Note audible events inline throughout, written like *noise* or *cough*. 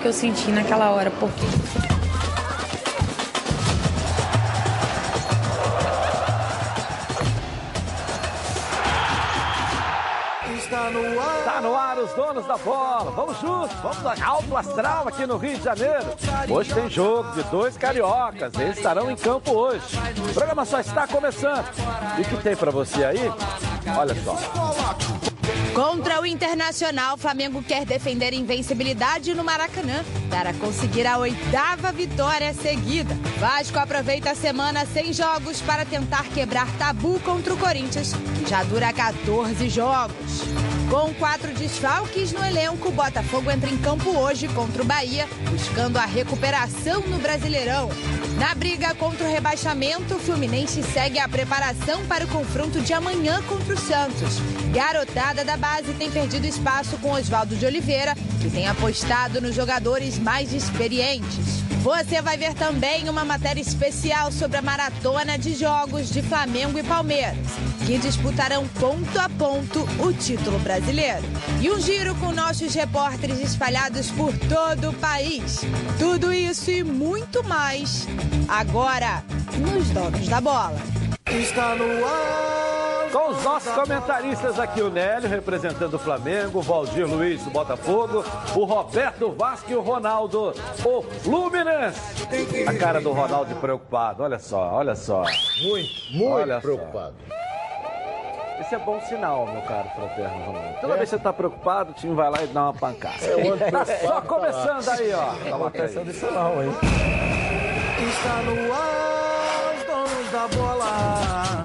que eu senti naquela hora, porque Está no ar. Tá no ar os donos da bola. Vamos juntos, vamos dar alto astral aqui no Rio de Janeiro. Hoje tem jogo de dois cariocas. Eles estarão em campo hoje. O programa só está começando. E o que tem para você aí? Olha só. Contra o Internacional, o Flamengo quer defender invencibilidade no Maracanã para conseguir a oitava vitória seguida. Vasco aproveita a semana sem jogos para tentar quebrar tabu contra o Corinthians, que já dura 14 jogos. Com quatro desfalques no elenco, o Botafogo entra em campo hoje contra o Bahia, buscando a recuperação no Brasileirão. Na briga contra o rebaixamento, o Fluminense segue a preparação para o confronto de amanhã contra o Santos. Garotada da base tem perdido espaço com Oswaldo de Oliveira, que tem apostado nos jogadores mais experientes. Você vai ver também uma matéria especial sobre a maratona de jogos de Flamengo e Palmeiras, que disputarão ponto a ponto o título brasileiro. E um giro com nossos repórteres espalhados por todo o país. Tudo isso e muito mais agora nos Donos da Bola. Está no ar. Com os nossos comentaristas aqui, o Nélio, representando o Flamengo, o Valdir Luiz do Botafogo, o Roberto Vasco e o Ronaldo, o Fluminense. A cara do Ronaldo preocupado, olha só, olha só. Muito, muito Olha só. preocupado. Esse é bom sinal, meu caro fraterno Ronaldo. Toda vez que você tá preocupado, o time vai lá e dá uma pancada. Ando Tá *laughs* só começando aí, ó. Coloca aí. disso não, hein? Está no ar. Os donos da bola.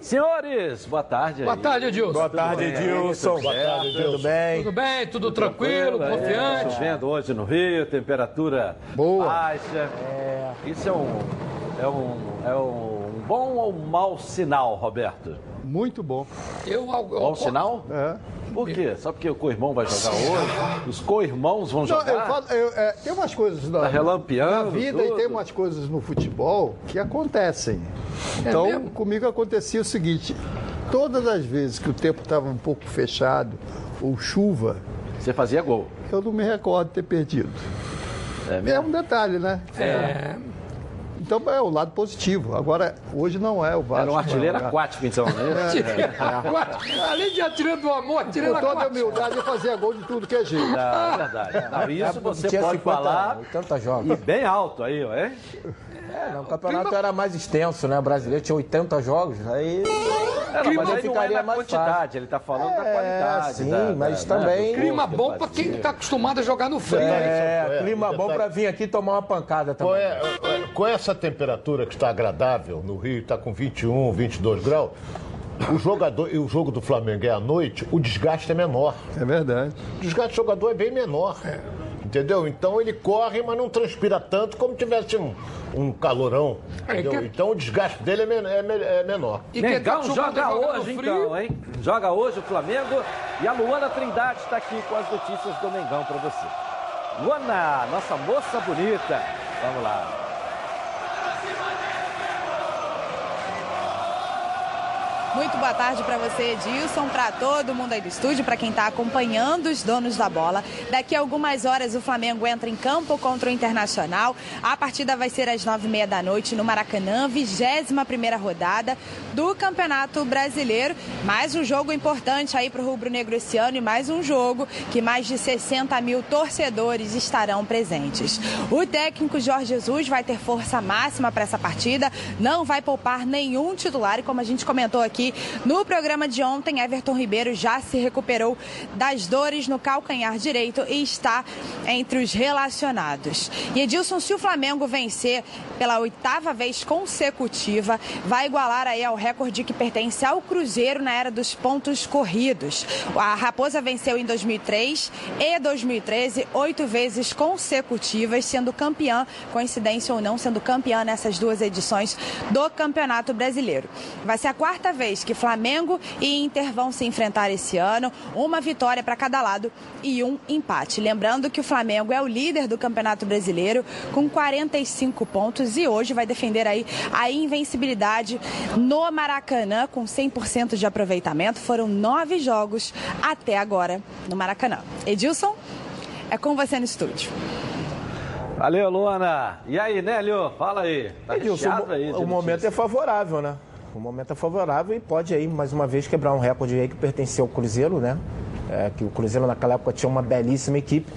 Senhores, boa tarde. Boa tarde, Edilson. Boa tarde, Edilson. Boa tarde, tudo bem? Tudo bem? Tudo tranquilo, É, confiante? chovendo hoje no Rio, temperatura Boa. baixa. Isso é um, é um, é um bom ou mau sinal, Roberto? Muito bom. Eu, eu, Bom sinal? É. Por quê? Só porque o co-irmão vai jogar hoje? Os co-irmãos vão Não, jogar? eu falo, eu- é, tem umas coisas na, Tá na vida e tudo. tem umas coisas no futebol que acontecem. Então, mesmo? comigo acontecia o seguinte: todas as vezes que o tempo estava um pouco fechado ou chuva, Você fazia gol. eu não me recordo de ter perdido. É É um detalhe, né? É, Então é o lado positivo. Agora, hoje não é o Vasco. Era um artilheiro é. aquático, então, né? *laughs* Além de atirando do amor, atirando Com a toda a humildade, eu fazia gol de tudo que é jeito. Não, é verdade. Não, isso você pode 50, falar 80 jogos. e bem alto aí, ó, hein? É, não, o campeonato era mais extenso, né? O brasileiro tinha 80 jogos, aí. É, não, mas não é ficaria na mais quantidade, fácil. ele tá falando da É, qualidade. sim, da- mas da- também- Clima bom pra quem tá acostumado a jogar no frio. É, É, clima bom detalhe. pra vir aqui tomar uma pancada também. Com, é- é- com essa temperatura que está agradável no Rio, está com 21, 22 graus, o jogador e o jogo do Flamengo é à noite, o desgaste é menor. É verdade. O desgaste do jogador é bem menor. Entendeu? Então ele corre, mas não transpira tanto como tivesse um, um calorão. É, entendeu? que- Então o desgaste dele é, men- é é menor. E quem Mengão joga hoje, então, hein? Joga hoje o Flamengo e a Luana Trindade está aqui com as notícias do Mengão para você. Luana, nossa moça bonita. Vamos lá. Muito boa tarde para você, Edilson, para todo mundo aí do estúdio, para quem está acompanhando os donos da bola. Daqui a algumas horas o Flamengo entra em campo contra o Internacional. A partida vai ser às nove e meia da noite no Maracanã, 21 primeira rodada do Campeonato Brasileiro. Mais um jogo importante aí para o Rubro Negro esse ano e mais um jogo que mais de 60 mil torcedores estarão presentes. O técnico Jorge Jesus vai ter força máxima para essa partida, não vai poupar nenhum titular e como a gente comentou aqui, No programa de ontem, Everton Ribeiro já se recuperou das dores no calcanhar direito e está entre os relacionados. E Edilson, se o Flamengo vencer pela oitava vez consecutiva, vai igualar aí ao recorde que pertence ao Cruzeiro na era dos pontos corridos. A Raposa venceu em 2003 e 2013, oito vezes consecutivas, sendo campeã, coincidência ou não, sendo campeã nessas duas edições do Campeonato Brasileiro. Vai ser a quarta vez que Flamengo e Inter vão se enfrentar esse ano, uma vitória para cada lado e um empate. Lembrando que o Flamengo é o líder do Campeonato Brasileiro com 45 pontos e hoje vai defender aí a invencibilidade no Maracanã com 100% de aproveitamento. Foram nove jogos até agora no Maracanã. Edilson, é com você no estúdio. Valeu, Luana. E aí, Nélio? Fala aí. Tá Edilson, aí o, o momento é favorável, né? O momento é favorável e pode aí, mais uma vez, quebrar um recorde aí que pertencia ao Cruzeiro, né? É, que o Cruzeiro naquela época tinha uma belíssima equipe.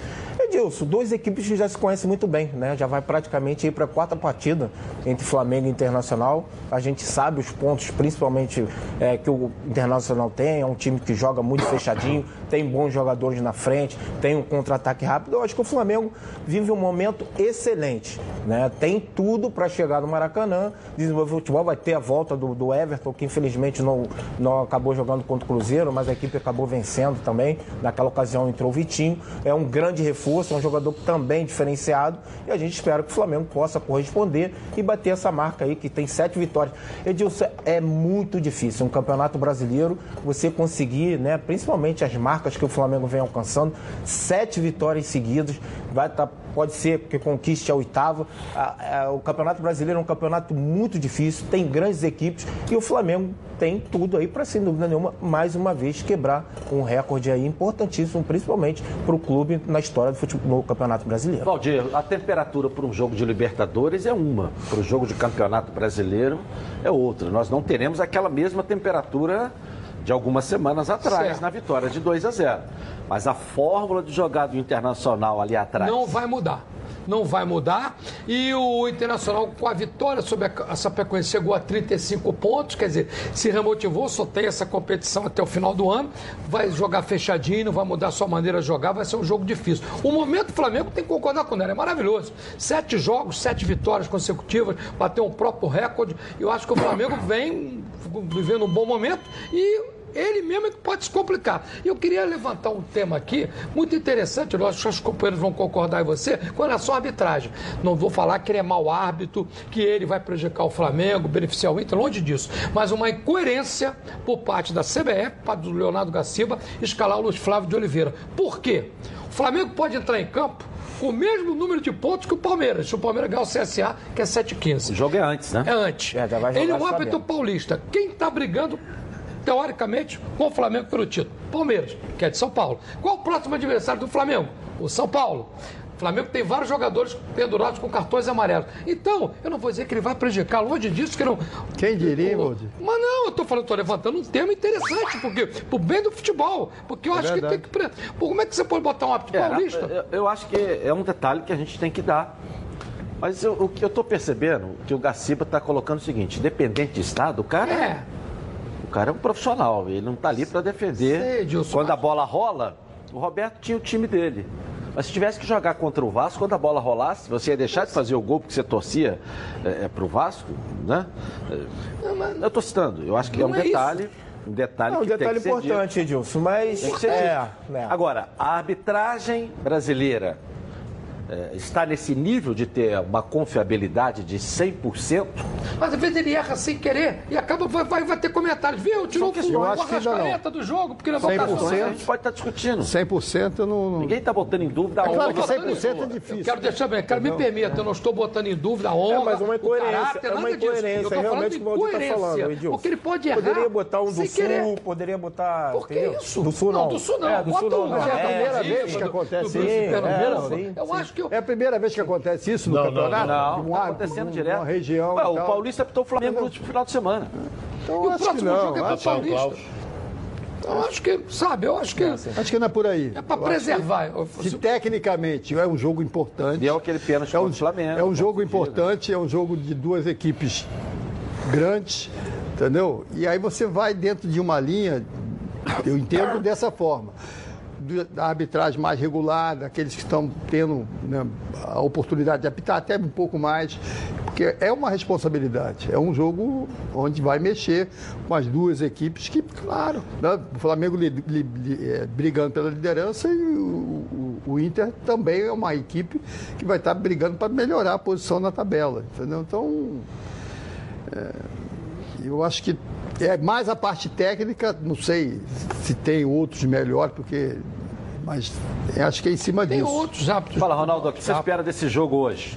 Edilson, duas equipes que já se conhecem muito bem, né? Já vai praticamente ir para a quarta partida entre Flamengo e Internacional. A gente sabe os pontos, principalmente é, que o Internacional tem. É um time que joga muito fechadinho, tem bons jogadores na frente, tem um contra-ataque rápido. Eu acho que o Flamengo vive um momento excelente, né? Tem tudo para chegar no Maracanã, desenvolver o futebol. Vai ter a volta do, do Everton, que infelizmente não, não acabou jogando contra o Cruzeiro, mas a equipe acabou vencendo também. Naquela ocasião entrou o Vitinho. É um grande reforço, é um jogador também diferenciado. E a gente espera que o Flamengo possa corresponder e bater essa marca aí, que tem sete vitórias. Edilson, é muito difícil. Um campeonato brasileiro, você conseguir, né, principalmente as marcas que o Flamengo vem alcançando, sete vitórias seguidas. Vai estar pode ser que conquiste a oitava. O Campeonato Brasileiro é um campeonato muito difícil, tem grandes equipes e o Flamengo tem tudo aí para, sem dúvida nenhuma, mais uma vez quebrar um recorde aí importantíssimo, principalmente para o clube na história do futebol no Campeonato Brasileiro. Valdir, a temperatura para um jogo de Libertadores é uma, para o jogo de Campeonato Brasileiro é outra. Nós não teremos aquela mesma temperatura de algumas semanas atrás, Certo. na vitória de 2 a 0. Mas a fórmula de jogar do Internacional ali atrás. Não vai mudar. Não vai mudar. E o Internacional, com a vitória sobre a Chapecoense, chegou a 35 pontos. Quer dizer, se remotivou, só tem essa competição até o final do ano. Vai jogar fechadinho, vai mudar a sua maneira de jogar. Vai ser um jogo difícil. O momento do Flamengo tem que concordar com o é maravilhoso. Sete jogos, sete vitórias consecutivas, bateu um próprio recorde. Eu acho que o Flamengo vem vivendo um bom momento e ele mesmo é que pode se complicar. E eu queria levantar um tema aqui muito interessante, eu acho que os companheiros vão concordar em você, com relação à arbitragem. Não vou falar que ele é mau árbitro, que ele vai prejudicar o Flamengo, beneficiar o Inter, longe disso. Mas uma incoerência por parte da CBF, parte do Leonardo Gaciba, escalar o Luiz Flávio de Oliveira. Por quê? O Flamengo pode entrar em campo com o mesmo número de pontos que o Palmeiras. Se o Palmeiras ganhar o CSA, que é 7,15. O jogo é antes, né? É antes. É, Ele é um árbitro paulista. Quem está brigando, teoricamente, com o Flamengo pelo título? Palmeiras, que é de São Paulo. Qual o próximo adversário do Flamengo? O São Paulo. O Flamengo tem vários jogadores pendurados com cartões amarelos. Então, eu não vou dizer que ele vai prejudicar, longe disso que não. Quem diria, Valdir? Mas não, eu tô falando, tô levantando um tema interessante, porque pro bem do futebol. Porque eu acho que tem que. pre- Pô, como é que você pode botar um árbitro É, paulista? eu, eu acho que é um detalhe que a gente tem que dar. Mas eu- o que eu estou percebendo, que o Gaciba está colocando é o seguinte, independente de Estado, o cara É. O cara é um profissional, ele não está ali para defender. Sei, quando a bola rola, o Roberto tinha o time dele. Mas se tivesse que jogar contra o Vasco, quando a bola rolasse, você ia deixar de fazer o gol porque você torcia é, para o Vasco, né? É, eu estou citando, eu acho que é um Não é detalhe, um detalhe É um detalhe importante, Edilson, mas. É, né? Agora, a arbitragem brasileira é, está nesse nível de ter uma confiabilidade de 100%? Mas às vezes ele erra sem querer e acaba, vai, vai, vai ter comentários. Viu? Tirou o Eu não. Arrascaeta do jogo, porque levou 100%. cartão. A gente pode estar discutindo. 100% eu não. não- Ninguém está botando em dúvida a É claro que da 100% é Eu difícil. quero deixar bem, quero me permita, eu não estou botando em dúvida a honra, É, mas uma o incoerência, caráter, é uma nada disso. Eu incoerência, é realmente o que o Valdir está falando, incoerência, Edilson. Porque ele pode errar Poderia botar um do Sul, querer. poderia botar. Por que isso? Do Sul não. do Sul não. É, do Bota Sul não. um não. Mas é a primeira É, vez que acontece isso. É, Eu acho que eu- É a primeira vez que acontece isso no Não, não, campeonato? Não, De um árbitro, acontecendo num- direto. numa região. Ué, o. Paulista apitou o Flamengo no último final de semana. Então, E o que próximo não, jogo é o Rafael Paulista. Eu acho que, sabe, eu acho que acho que não é por aí. é para preservar. que, que tecnicamente é um jogo importante. E é aquele pênalti É um, Flamengo. é um jogo importante, é um jogo de duas equipes grandes, Entendeu? E aí você vai dentro de uma linha, eu entendo dessa forma da arbitragem mais regular, daqueles que estão tendo né, a oportunidade de apitar até um pouco mais, porque é uma responsabilidade. É um jogo onde vai mexer com as duas equipes que, claro, né, o Flamengo li- li- li- é, brigando pela liderança e o, o- o Inter também é uma equipe que vai estar brigando para melhorar a posição na tabela, entendeu? Então, é, eu acho que é mais a parte técnica, não sei se tem outros melhores, porque. Mas acho que é em cima Tem disso. outros hábitos. Fala, Ronaldo, o que você espera desse jogo hoje?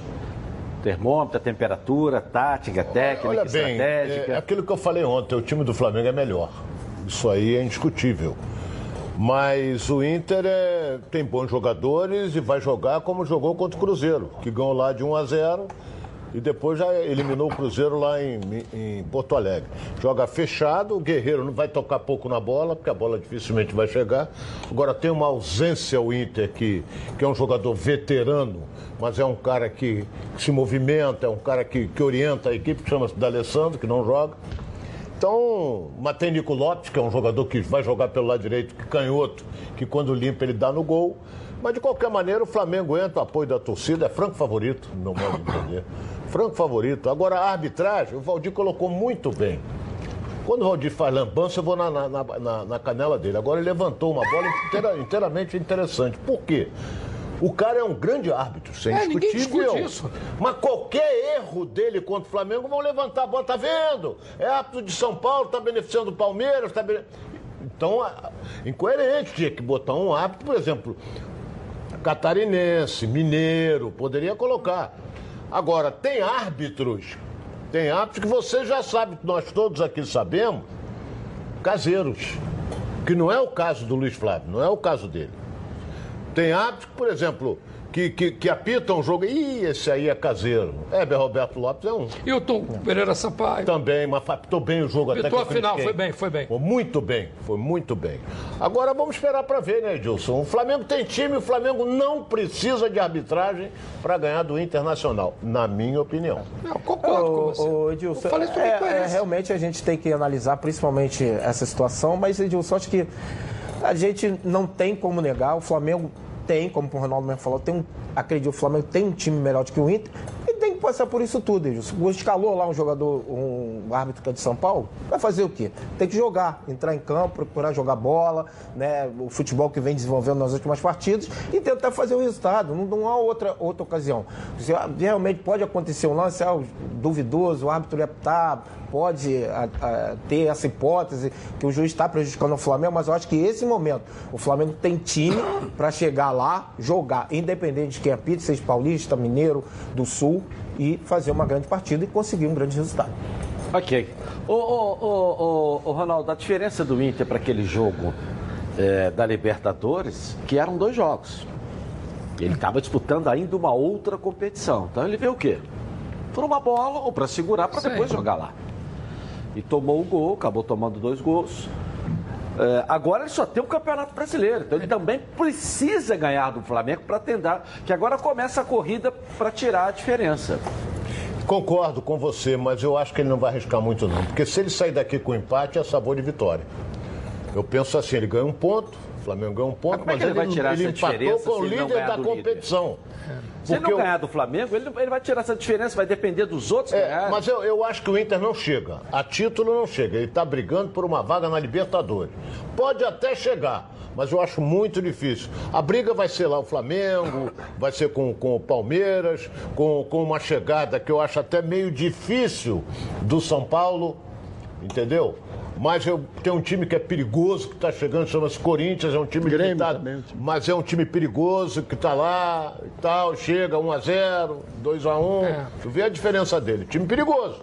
Termômetro, temperatura, tática, técnica, Olha bem, estratégica. é aquilo que eu falei ontem, o time do Flamengo é melhor. Isso aí é indiscutível. Mas o Inter é- tem bons jogadores e vai jogar como jogou contra o Cruzeiro, que ganhou lá de 1 a 0 e depois já eliminou o Cruzeiro lá em, em Porto Alegre. Joga fechado, o Guerreiro não vai tocar pouco na bola, porque a bola dificilmente vai chegar. Agora tem uma ausência o Inter, que, que é um jogador veterano, mas é um cara que, se movimenta, é um cara que, que orienta a equipe, que chama-se D'Alessandro, que não joga. Então, mas tem Nico Lopes, que é um jogador que vai jogar pelo lado direito, que canhoto, que quando limpa ele dá no gol. Mas de qualquer maneira, o Flamengo entra, o apoio da torcida, é franco favorito, no meu modo de entender. *laughs* Franco favorito. Agora, a arbitragem, o Valdir colocou muito bem. Quando o Valdir faz lambança, eu vou na, na, na- na canela dele. Agora ele levantou uma bola inteira- inteiramente interessante. Por quê? O cara é um grande árbitro, sem É, discutível. discute isso. Mas qualquer erro dele contra o Flamengo vão levantar a bola, tá vendo? É árbitro de São Paulo, tá beneficiando o Palmeiras, tá bene... Então, incoerente, tinha que botar um árbitro, por exemplo, catarinense, mineiro, poderia colocar. Agora, tem árbitros, tem árbitros que você já sabe, nós todos aqui sabemos, caseiros. Que não é o caso do Luiz Flávio, não é o caso dele. Tem árbitros, por exemplo, que, que, que apitam um jogo. Ih, esse aí é caseiro. Heber Roberto Lopes é um. E o Tom Pereira Sampaio. Também, mas apitou bem o jogo até que Apitou a final, foi bem, foi bem. Foi muito bem, foi muito bem. Agora vamos esperar para ver, né, Edilson? O Flamengo tem time, o Flamengo não precisa de arbitragem para ganhar do Internacional, na minha opinião. Eu concordo com você. Ô, Edilson, Eu falei sobre é, é, realmente a gente tem que analisar principalmente essa situação, mas Edilson, acho que a gente não tem como negar, o Flamengo tem, como o Ronaldo mesmo falou, tem um, acredito, o Flamengo tem um time melhor do que o Inter e tem que passar por isso tudo. O escalou lá um jogador, um árbitro que é de São Paulo, vai fazer o quê? Tem que jogar, entrar em campo, procurar jogar bola, né, o futebol que vem desenvolvendo nas últimas partidas e tentar fazer o resultado. Não, não há outra, outra ocasião. Se, realmente pode acontecer um lance ah, duvidoso, o árbitro ia apitar, pode a- a- ter essa hipótese que o juiz está prejudicando o Flamengo, mas eu acho que esse momento o Flamengo tem time para chegar lá, jogar, independente de quem apita, seja paulista, mineiro, do sul, e fazer uma grande partida e conseguir um grande resultado. Ok. Ô, Ronaldo, a diferença do Inter para aquele jogo é, da Libertadores, que eram dois jogos. Ele estava disputando ainda uma outra competição. Então ele veio o quê? Por uma bola ou para segurar para depois jogar lá. E tomou o gol, acabou tomando dois gols. É, agora ele só tem o Campeonato Brasileiro. Então ele também precisa ganhar do Flamengo para tentar. Que agora começa a corrida para tirar a diferença. Concordo com você, mas eu acho que ele não vai arriscar muito não. Porque se ele sair daqui com empate, é sabor de vitória. Eu penso assim, ele ganha um ponto, Flamengo ganha um ponto, Mas é mas que ele vai tirar ele essa empatou diferença com o ele líder da do líder? competição. Se ele não ganhar do Flamengo, ele, ele vai tirar essa diferença, vai depender dos outros É, ganharem. mas eu, eu acho que o Inter não chega. A título não chega. Ele está brigando por uma vaga na Libertadores. Pode até chegar, mas eu acho muito difícil. A briga vai ser lá o Flamengo, vai ser com, com o Palmeiras, com, com uma chegada que eu acho até meio difícil do São Paulo, entendeu? Mas eu tenho um time que é perigoso, que está chegando, chama-se Corinthians, é um time Grêmio que tá, também, um time. mas é um time perigoso, que está lá e tal, chega 1 a 0 2 a 1 É. Tu vê a diferença dele. Time perigoso.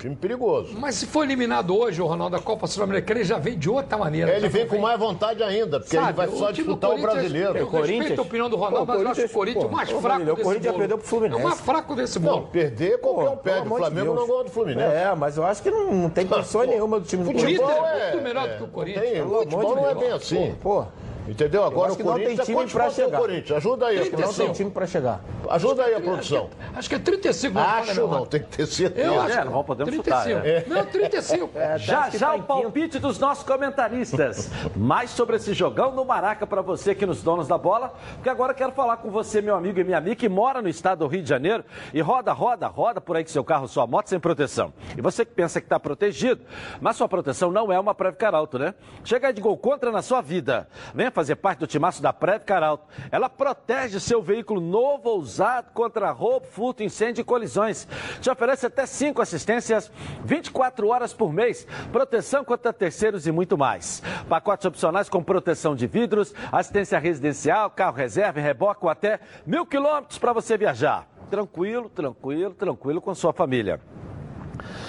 Time perigoso. Mas se for eliminado hoje, o Ronaldo, da Copa Sul-Americana, ele já vem de outra maneira. Ele vem não com mais vontade ainda, porque ele vai Sabe, só disputar o Corinthians, brasileiro. Eu respeito Corinthians? a opinião do Ronaldo, Pô, mas eu acho que o Corinthians é o pô, mais ô, fraco Vanderlei, o desse Corinthians já bolo. perdeu pro Fluminense. É o mais fraco desse Não, bolo. perder qualquer um Pô, perde. pelo O Flamengo Deus. não ganhou do Fluminense. É, mas eu acho que não, não tem *laughs* condições Pô, nenhuma do time do O Inter Corinthians. é muito melhor do que o Corinthians. O futebol não é bem assim. Pô, Entendeu? Agora acho o que não tem Corinthians, time o chegar. Corinthians? Ajuda aí. não tem 35. time pra chegar. Ajuda aí a produção. Acho que é 35. não Acho não, tem que ter certeza. Eu acho É, não podemos 35. chutar, é. Não, 35. Já que já tá o palpite dos nossos comentaristas. *laughs* Mais sobre esse jogão no Maraca para você aqui nos Donos da Bola, porque agora eu quero falar com você, meu amigo e minha amiga, que mora no estado do Rio de Janeiro e roda, roda, roda por aí com seu carro, sua moto sem proteção. E você que pensa que está protegido, mas sua proteção não é uma Previcar Alto, né? Chega aí de gol contra na sua vida. Venha fazer parte do timaço da Previcar Alto. Ela protege seu veículo novo ou usado contra roubo, furto, incêndio e colisões. Te oferece até cinco assistências 24 horas por mês, proteção contra terceiros e muito mais. Pacotes opcionais com proteção de vidros, assistência residencial, carro reserva e reboque até mil quilômetros para você viajar. Tranquilo, tranquilo, tranquilo com sua família.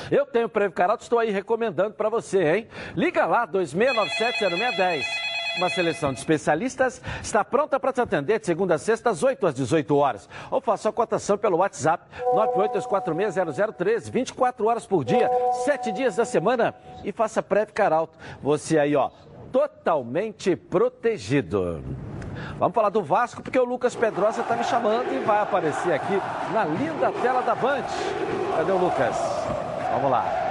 Eu tenho Previcar Alto, estou aí recomendando para você, hein? Liga lá, 2697-0610. Uma seleção de especialistas está pronta para te atender de segunda a sexta, às 8 às 18 horas. Ou faça a cotação pelo WhatsApp 982460013, 24 horas por dia, 7 dias da semana. E faça Previcar Alto. Você aí, ó, totalmente protegido. Vamos falar do Vasco, porque o Lucas Pedrosa está me chamando e vai aparecer aqui na linda tela da Band. Cadê o Lucas? Vamos lá.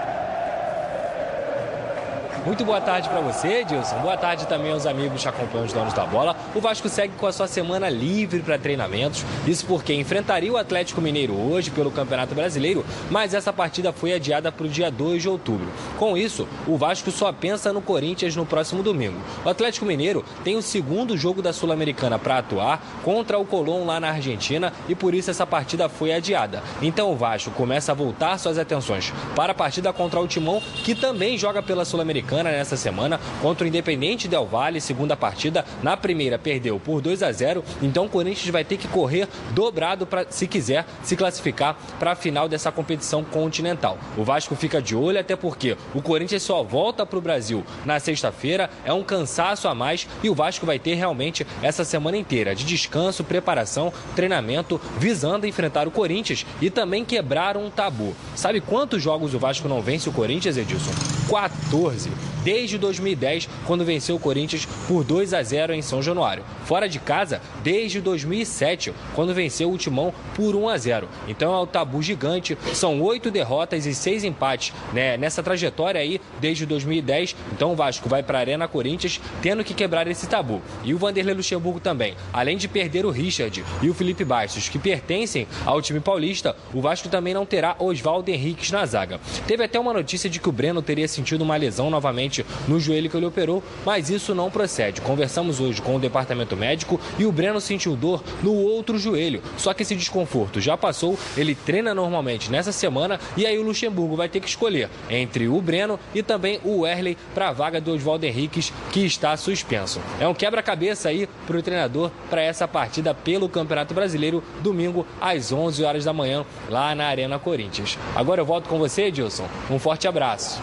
Muito boa tarde para você, Edilson. Boa tarde também aos amigos que acompanham os donos da bola. O Vasco segue com a sua semana livre para treinamentos. Isso porque enfrentaria o Atlético Mineiro hoje pelo Campeonato Brasileiro, mas essa partida foi adiada para o dia 2 de outubro. Com isso, o Vasco só pensa no Corinthians no próximo domingo. O Atlético Mineiro tem o segundo jogo da Sul-Americana para atuar contra o Colón lá na Argentina e por isso essa partida foi adiada. Então o Vasco começa a voltar suas atenções para a partida contra o Timão, que também joga pela Sul-Americana nessa semana contra o Independente Del Valle, segunda partida. Na primeira perdeu por 2 a 0, então o Corinthians vai ter que correr dobrado para se quiser se classificar para a final dessa competição continental. O Vasco fica de olho até porque o Corinthians só volta para o Brasil na sexta-feira, é um cansaço a mais e o Vasco vai ter realmente essa semana inteira de descanso, preparação, treinamento, visando enfrentar o Corinthians e também quebrar um tabu. Sabe quantos jogos o Vasco não vence o Corinthians, Edilson? 14 desde 2010, quando venceu o Corinthians por 2 a 0 em São Januário. Fora de casa, desde 2007, quando venceu o Timão por 1 a 0. Então é um tabu gigante, são oito derrotas e seis empates né, nessa trajetória aí desde 2010. Então o Vasco vai para a Arena Corinthians tendo que quebrar esse tabu. E o Vanderlei Luxemburgo também. Além de perder o Richard e o Felipe Bastos, que pertencem ao time paulista, o Vasco também não terá Oswaldo Henriques na zaga. Teve até uma notícia de que o Breno teria sentido uma lesão novamente no joelho que ele operou, mas isso não procede. Conversamos hoje com o departamento médico e o Breno sentiu dor no outro joelho. Só que esse desconforto já passou, ele treina normalmente nessa semana e aí o Luxemburgo vai ter que escolher entre o Breno e também o Werley para a vaga do Oswaldo Henriques, que está suspenso. É um quebra-cabeça aí para o treinador para essa partida pelo Campeonato Brasileiro, domingo às 11 horas da manhã, lá na Arena Corinthians. Agora eu volto com você, Edilson. Um forte abraço.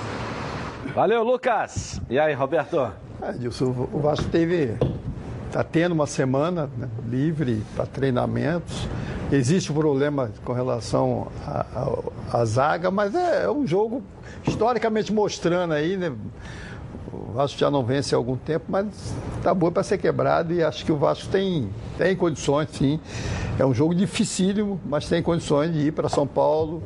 Valeu, Lucas. E aí, Roberto? É, Edilson, o Vasco teve. Está tendo uma semana né, livre para treinamentos. Existe um problema com relação à zaga, mas é, é, um jogo historicamente mostrando aí, né? O Vasco já não vence há algum tempo, mas está boa para ser quebrado e acho que o Vasco tem, tem condições, sim. É um jogo dificílimo, mas tem condições de ir para São Paulo,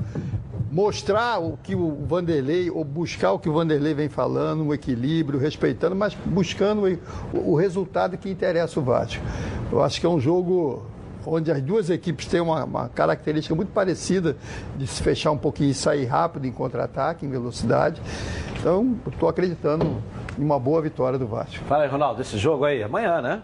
mostrar o que o Vanderlei, ou buscar o que o Vanderlei vem falando, um equilíbrio, respeitando, mas buscando o, resultado que interessa o Vasco. Eu acho que é um jogo onde as duas equipes têm uma, uma, característica muito parecida de se fechar um pouquinho e sair rápido em contra-ataque, em velocidade. Então, estou acreditando em uma boa vitória do Vasco. Fala aí, Ronaldo, esse jogo aí, amanhã, né?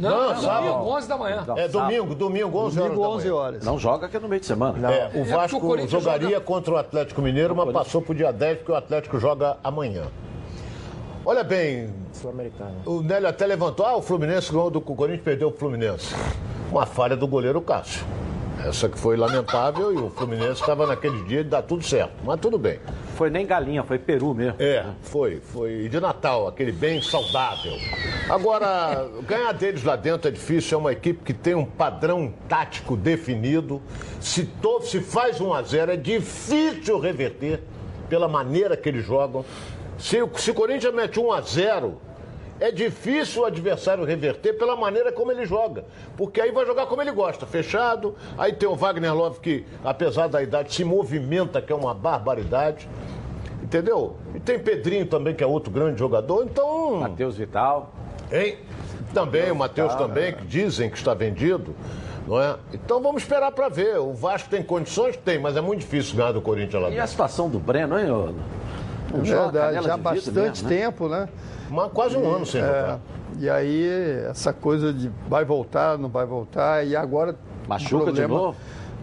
Não, Não, é sábado. domingo, 11 da manhã. É domingo, domingo, 11 horas. Domingo, da 11 manhã. horas. Não joga que é no meio de semana. É, o É, Vasco porque o jogaria joga- contra o Atlético Mineiro, mas passou para o dia 10, porque o Atlético joga amanhã. Olha bem, Sul-Americana. o Nélio até levantou, ah, o Fluminense ganhou do o Corinthians, perdeu o Fluminense. Uma falha do goleiro Cássio. Essa que foi lamentável e o Fluminense estava naquele dia de dar tudo certo. Mas tudo bem. Foi nem galinha, foi peru mesmo. É, foi. Foi de Natal, aquele bem saudável. Agora, ganhar deles lá dentro é difícil. É uma equipe que tem um padrão tático definido. Se, to, se faz 1 a 0 é difícil reverter pela maneira que eles jogam. Se, o- Corinthians mete 1 a 0 é difícil o adversário reverter pela maneira como ele joga. Porque aí vai jogar como ele gosta, fechado. Aí tem o Wagner Love que, apesar da idade, se movimenta, que é uma barbaridade. Entendeu? E tem Pedrinho também, que é outro grande jogador. Então. Matheus Vital. Hein? Também, o Matheus também, que dizem que está vendido. Não é? Então vamos esperar para ver. O Vasco tem condições? Tem, mas é muito difícil ganhar do Corinthians lá E a dentro. situação do Breno, hein, ô? É Joga já há bastante mesmo, né? tempo, né? Mas quase um ano sem É, jogar. e aí, essa coisa de vai voltar, não vai voltar, e agora. Machuca o de novo?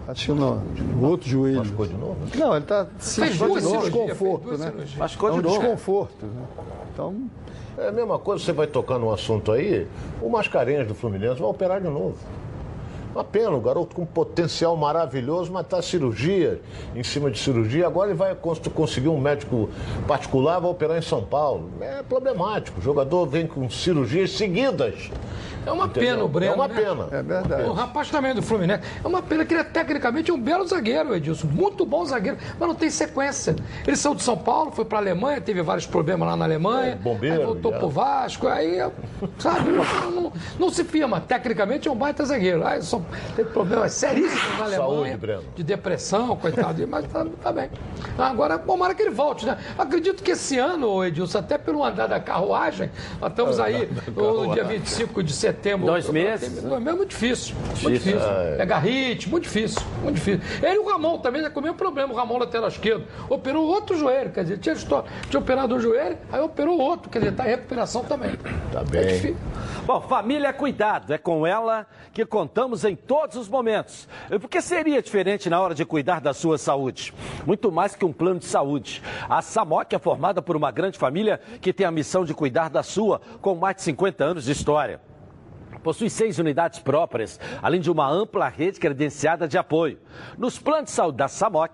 Acho que no, no outro joelho. Machucou de novo? Não, ele está Fez sentindo um desconforto, né? cirurgias. Machucou É de um novo. desconforto. Né? Então, É a mesma coisa, você vai tocar num assunto aí, o Mascarenhas do Fluminense vai operar de novo. Uma pena, um garoto com potencial maravilhoso, mas está cirurgia, em cima de cirurgia. Agora ele vai cons- conseguir um médico particular, vai operar em São Paulo. É problemático. O jogador vem com cirurgias seguidas. É uma Entendeu? pena o Breno. É uma né? pena. é verdade. O rapaz também do Fluminense. É uma pena que ele é tecnicamente um belo zagueiro, Edilson. Muito bom zagueiro, mas não tem sequência. Ele saiu de São Paulo, foi para a Alemanha, teve vários problemas lá na Alemanha. É, bombeiro, aí voltou já. pro Vasco. Aí, sabe, *laughs* não, não- não se firma. Tecnicamente é um baita zagueiro. Aí só teve problemas seríssimos na Alemanha. Saúde, Breno. De depressão, coitado. Mas tá, tá bem. Agora, tomara que ele volte, né? Acredito que esse ano, Edilson, até pelo andar da carruagem, nós estamos aí no dia 25 de setembro. Dois meses, Dois meses é muito difícil. Muito difícil. Pegar ritmo, muito difícil. Muito difícil. Ele e o Ramon também já com o mesmo problema. O Ramon lateral esquerdo operou outro joelho. Quer dizer, tinha, tinha operado um joelho, aí operou outro. Quer dizer, está em recuperação também. Tá É bem. difícil. Bom, família é cuidado, é com ela que contamos em todos os momentos. E por que seria diferente na hora de cuidar da sua saúde? Muito mais que um plano de saúde. A Samok é formada por uma grande família que tem a missão de cuidar da sua, com mais de 50 anos de história. Possui seis unidades próprias, além de uma ampla rede credenciada de apoio. Nos planos de saúde da SAMOC,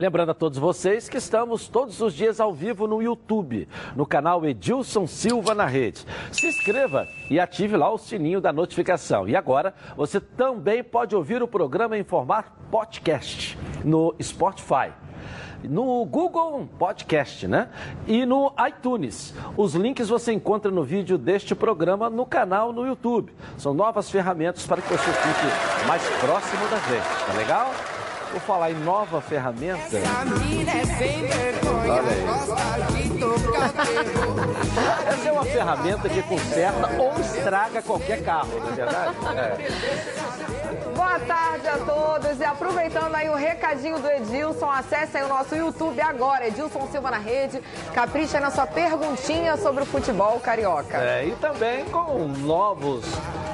Lembrando a todos vocês que estamos todos os dias ao vivo no YouTube, no canal Edilson Silva na Rede. Se inscreva e ative lá o sininho da notificação. E agora você também pode ouvir o programa em formato podcast no Spotify. No Google Podcast, né? E no iTunes. Os links você encontra no vídeo deste programa no canal no YouTube. São novas ferramentas para que você fique mais próximo da gente, tá legal? Vou falar em nova ferramenta. Essa é uma ferramenta que conserta ou estraga qualquer carro, não é verdade? Boa tarde a todos. E aproveitando aí o recadinho do Edilson, acesse aí o nosso YouTube agora, Edilson Silva na Rede, capricha na sua perguntinha sobre o futebol carioca. É, e também com novos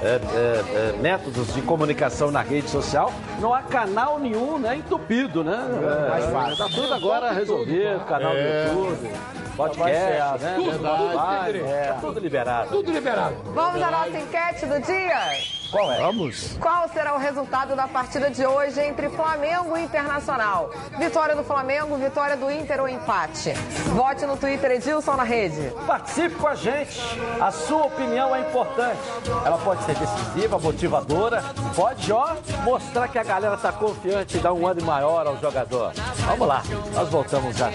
é, é, é, métodos de comunicação na rede social, não há canal nenhum né, entupido, né? É, mais fácil. Está tudo agora resolvido, canal do É. YouTube, podcast, né? Tudo, tudo, é, tudo liberado. Tudo liberado. Vamos à nossa enquete do dia? Qual é? vamos. Qual será o resultado da partida de hoje entre Flamengo e Internacional? Vitória do Flamengo, vitória do Inter ou empate? Vote no Twitter Edilson na rede. Participe com a gente. A sua opinião é importante. Ela pode ser decisiva, motivadora, pode ó, mostrar que a galera está confiante e dar um ânimo maior ao jogador. Vamos lá, nós voltamos já.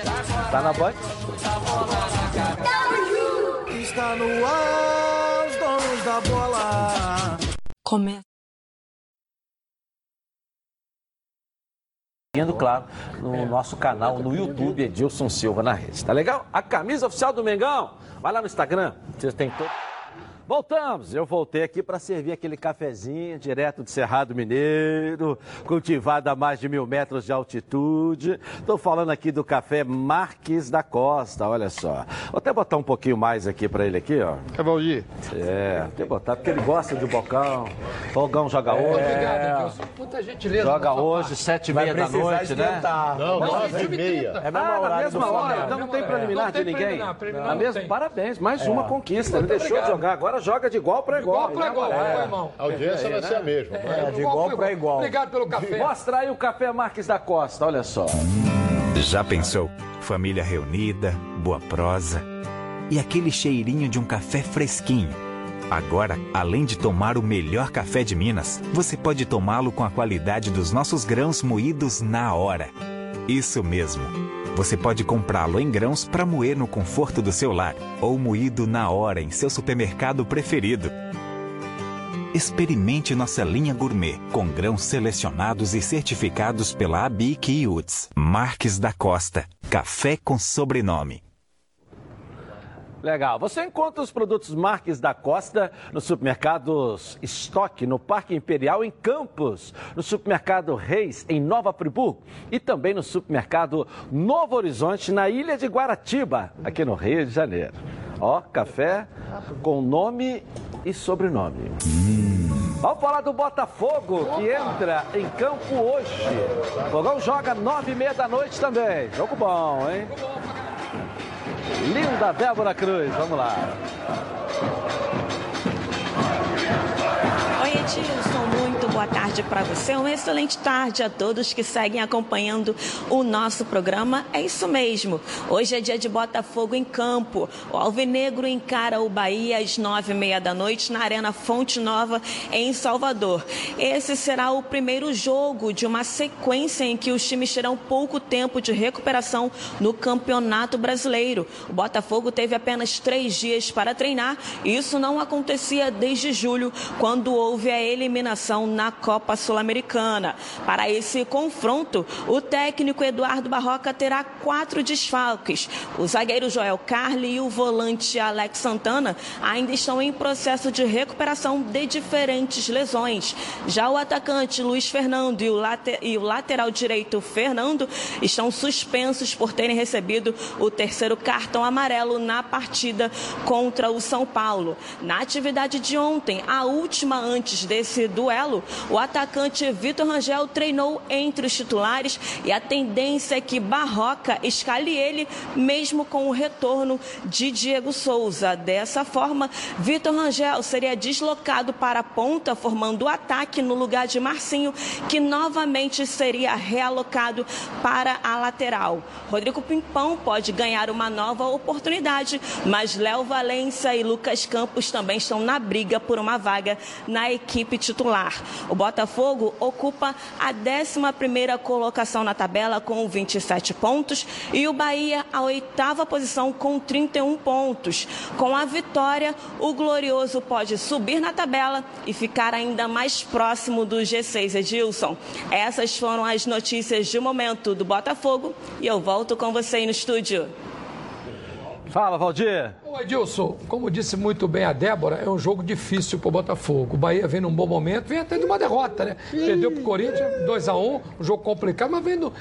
Tá na banca? Está no ar, os donos da bola. Começa. Claro, no nosso canal no YouTube, Edilson Silva na rede. Tá legal? A camisa oficial do Mengão. Vai lá no Instagram, vocês têm todo. Voltamos, eu voltei aqui para servir aquele cafezinho direto de Cerrado Mineiro, cultivado a mais de mil metros de altitude. Estou falando aqui do café Marques da Costa, olha só. Vou até botar um pouquinho mais aqui para ele aqui, ó. Cavaldi, É, até botar, porque ele gosta de bocão. Fogão joga hoje. Obrigado, Edilson. Muita gentileza. Joga hoje, parte. sete e meia da noite, né? Não, nove é e meia. É a mesma Ah, na do mesma hora, então não tem É, preliminar não tem de ninguém. preliminar, preliminar Na não mesma, tem. parabéns, mais uma conquista. Ele deixou de obrigado. jogar, agora joga de igual para igual. Igual para igual, É. meu irmão. A audiência vai ser a mesma. É, né? de igual para igual. Obrigado pelo café. Mostra aí o café Marques da Costa, olha só. Já pensou? Família reunida, boa prosa e aquele cheirinho de um café fresquinho. Agora, além de tomar o melhor café de Minas, você pode tomá-lo com a qualidade dos nossos grãos moídos na hora. Isso mesmo. Você pode comprá-lo em grãos para moer no conforto do seu lar ou moído na hora em seu supermercado preferido. Experimente nossa linha gourmet com grãos selecionados e certificados pela ABIC e UTS. Marques da Costa. Café com sobrenome. Legal. Você encontra os produtos Marques da Costa nos supermercados Estoque, no Parque Imperial, em Campos, no supermercado Reis, em Nova Friburgo, e também no supermercado Novo Horizonte, na Ilha de Guaratiba, aqui no Rio de Janeiro. Ó, café com nome e sobrenome. Vamos falar do Botafogo, que entra em campo hoje. O Fogão joga nove e meia da noite também. Jogo bom, hein? Linda Débora Cruz, vamos lá. Oi, Edilson, boa tarde para você. Uma excelente tarde a todos que seguem acompanhando o nosso programa. É isso mesmo. Hoje é dia de Botafogo em campo. O Alvinegro encara o Bahia às nove e meia da noite na Arena Fonte Nova, em Salvador. Esse será o primeiro jogo de uma sequência em que os times terão pouco tempo de recuperação no Campeonato Brasileiro. O Botafogo teve apenas três dias para treinar. Isso não acontecia desde julho, quando houve a eliminação na Copa Sul-Americana. Para esse confronto, o técnico Eduardo Barroca terá quatro desfalques. O zagueiro Joel Carli e o volante Alex Santana ainda estão em processo de recuperação de diferentes lesões. Já o atacante Luiz Fernando e o, late- e o lateral direito Fernando estão suspensos por terem recebido o terceiro cartão amarelo na partida contra o São Paulo. Na atividade de ontem, a última antes desse duelo, o atacante Vitor Rangel treinou entre os titulares e a tendência é que Barroca escale ele, mesmo com o retorno de Diego Souza. Dessa forma, Vitor Rangel seria deslocado para a ponta, formando o ataque no lugar de Marcinho, que novamente seria realocado para a lateral. Rodrigo Pimpão pode ganhar uma nova oportunidade, mas Léo Valência e Lucas Campos também estão na briga por uma vaga na equipe titular. O Botafogo ocupa a 11ª colocação na tabela com 27 pontos e o Bahia a oitava posição com 31 pontos. Com a vitória, o Glorioso pode subir na tabela e ficar ainda mais próximo do G6 Edilson. Essas foram as notícias de momento do Botafogo e eu volto com você aí no estúdio. Fala, Valdir. Ô Edilson, como disse muito bem a Débora, é um jogo difícil para o Botafogo. O Bahia vem num bom momento, vem até de uma derrota, né? Perdeu para o Corinthians, 2x1, um jogo complicado, mas vem do,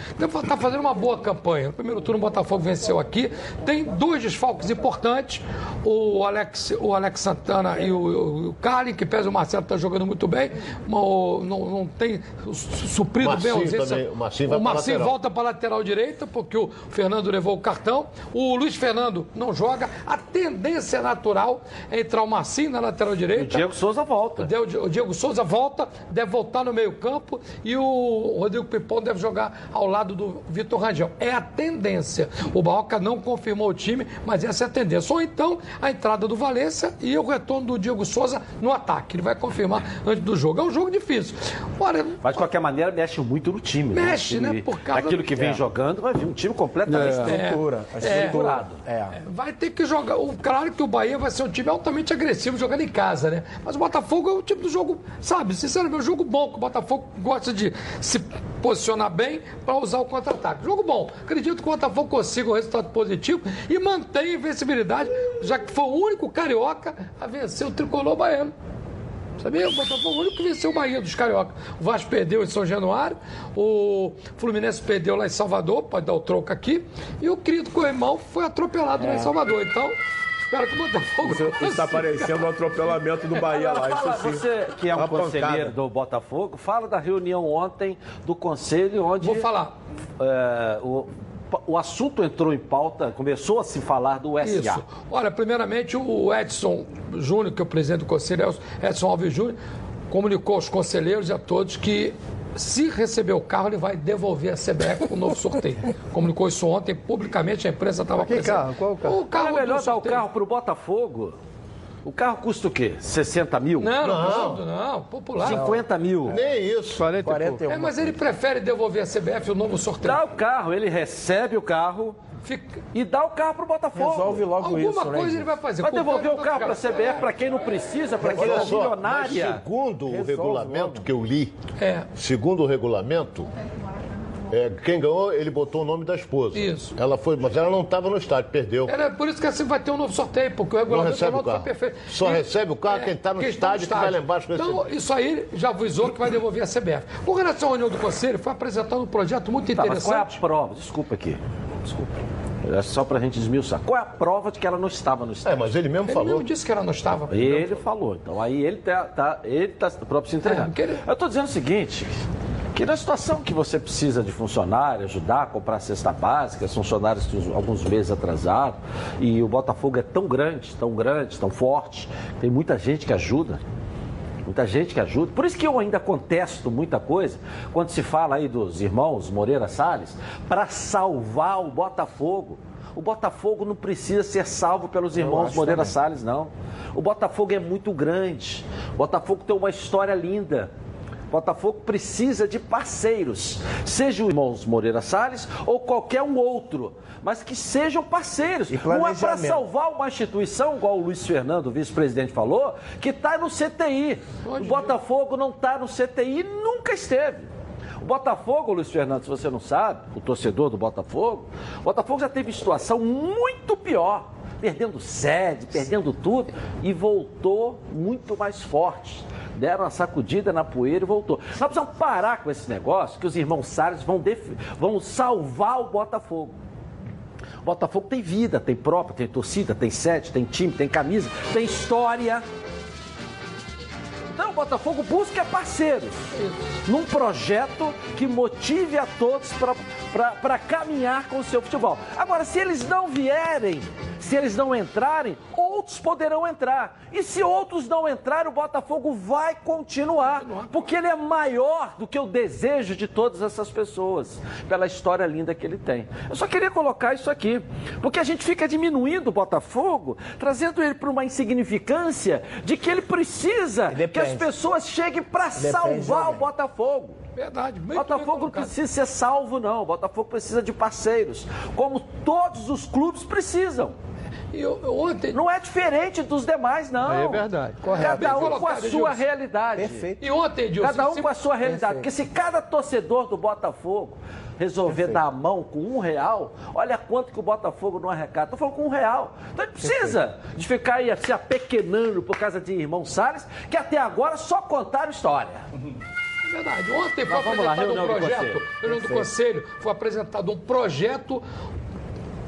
tá fazendo uma boa campanha. No primeiro turno o Botafogo venceu aqui. Tem dois desfalques importantes, o Alex, o Alex Santana e o, o Carlin, que pesa o Marcelo, está jogando muito bem, mas o- não, não tem su- suprido bem a ausência. também, o Marcinho o pra Marcinho volta para a lateral direita, porque o Fernando levou o cartão. O Luiz Fernando não joga. A tendência natural é entrar o Marcinho na lateral direita. O Diego Souza volta. O Diego, o Diego Souza volta, deve voltar no meio-campo. E o Rodrigo Pipão deve jogar ao lado do Vitor Rangel. É a tendência. O Barroca não confirmou o time, mas essa é a tendência. Ou então a entrada do Valência e o retorno do Diego Souza no ataque. Ele vai confirmar antes do jogo. É um jogo difícil. Olha, Mas de qualquer maneira mexe muito no time. Mexe, O time- né, por causa- Aquilo que vem É. jogando, vai vir um time completamente estrutura, é, estruturado. Vai ter que jogar. O, claro que o Bahia vai ser um time altamente agressivo jogando em casa, né? Mas o Botafogo é o tipo do jogo, sabe? Sinceramente, é um jogo bom, que o Botafogo gosta de se posicionar bem para usar o contra-ataque. Jogo bom. Acredito que o Botafogo consiga um resultado positivo e mantenha a invencibilidade, já que foi o único carioca a vencer o tricolor baiano. Sabia? O Botafogo foi o único que venceu o Bahia dos Carioca. O Vasco perdeu em São Januário, o Fluminense perdeu lá em Salvador, pode dar o troco aqui, e o querido Corrimão foi atropelado lá em Salvador. Então, espero que o Botafogo. Isso está parecendo um atropelamento do Bahia lá. Fala, Isso sim. você que é um Uma pancada. conselheiro do Botafogo, fala da reunião ontem do conselho onde. Vou falar. é, o, o assunto entrou em pauta, começou a se falar do SA. Isso. Olha, primeiramente, o Edson Júnior, que é o presidente do Conselho, Edson Alves Júnior, comunicou aos conselheiros e a todos que se receber o carro, ele vai devolver a CBF com o novo sorteio. *laughs* Comunicou isso ontem publicamente, a imprensa estava Que carro? Qual o carro? O carro é melhor dar o carro para o Botafogo? O carro custa o quê? 60 mil? Não, não, não, não, popular. 50 mil. Nem isso. 40 e 40 pouco. e É, alguma mas ele prefere devolver a CBF o novo sorteio. Dá o carro, ele recebe o carro Fica- e dá o carro para o Botafogo. Resolve logo Alguma isso, né, coisa ele gente? vai fazer. Vai devolver o carro para a CBF para quem não precisa, para quem é Olha só, mas milionária. segundo o Resolve regulamento logo. que eu li, É. segundo o regulamento, é, quem ganhou, ele botou o nome da esposa. Isso. Ela foi, mas ela não estava no estádio, perdeu. Era por isso que assim vai ter um novo sorteio, porque o Não regulamento recebe o foi carro. perfeito. Só recebe o carro quem está no estádio que vai lá embaixo receber. Então, isso aí já avisou que vai devolver a CBF. Com relação à reunião do Conselho, foi apresentado um projeto muito Tá, mas qual é a interessante. prova? Desculpa aqui. Desculpa. É só para a gente desmiuçar. Qual é a prova de que ela não estava no É, estádio? mas ele mesmo Ele falou. mesmo disse que ela não estava. Ele falou. Então aí ele tá, tá- ele tá próprio se entregando. É, ele- Eu estou dizendo o seguinte. Que na situação que você precisa de funcionário, ajudar comprar a cesta básica, os funcionários que alguns meses atrasados, e o Botafogo é tão grande, tão grande, tão forte, tem muita gente que ajuda. Muita gente que ajuda. Por isso que eu ainda contesto muita coisa quando se fala aí dos irmãos Moreira Salles para salvar o Botafogo. O Botafogo não precisa ser salvo pelos irmãos Moreira também. Salles, não. O Botafogo é muito grande. O Botafogo tem uma história linda. O Botafogo precisa de parceiros, seja o irmãos Moreira Salles ou qualquer um outro, mas que sejam parceiros. E Não é para salvar uma instituição, igual o Luiz Fernando, o vice-presidente, falou, que está no CTI. O Botafogo não está no CTI, nunca esteve. O Botafogo, Luiz Fernando, se você não sabe, o torcedor do Botafogo, o Botafogo já teve situação muito pior, perdendo sede, perdendo tudo, e voltou muito mais forte. Deram uma sacudida na poeira e voltou. Nós precisamos parar com esse negócio que os irmãos Salles vão, def- vão salvar o Botafogo. O Botafogo tem vida, tem própria, tem torcida, tem sede, tem time, tem camisa, tem história. Então o Botafogo busca parceiros num projeto que motive a todos para caminhar com o seu futebol. Agora, se eles não vierem, se eles não entrarem, outros poderão entrar. E se outros não entrarem, o Botafogo vai continuar, porque ele é maior do que o desejo de todas essas pessoas, pela história linda que ele tem. Eu só queria colocar isso aqui, porque a gente fica diminuindo o Botafogo, trazendo ele para uma insignificância de que ele precisa que as Depende. pessoas cheguem para salvar o. Botafogo. Verdade. O muito bem Botafogo não precisa ser salvo, não. O Botafogo precisa de parceiros, como todos os clubes precisam. E eu- eu ontem, Não é diferente dos demais, não. É verdade. Cada Bem um com a sua realidade. Perfeito. e ontem, Edilson, Cada um com a sua realidade. Perfeito. Porque se cada torcedor do Botafogo resolver dar a mão com um real, olha quanto que o Botafogo não arrecada. Estou falando com um real. Então ele precisa de ficar aí se apequenando por causa de irmão Salles, que até agora só contaram história. É verdade. Ontem foi Mas lá, apresentado reunião um projeto, reunião do Conselho, foi apresentado um projeto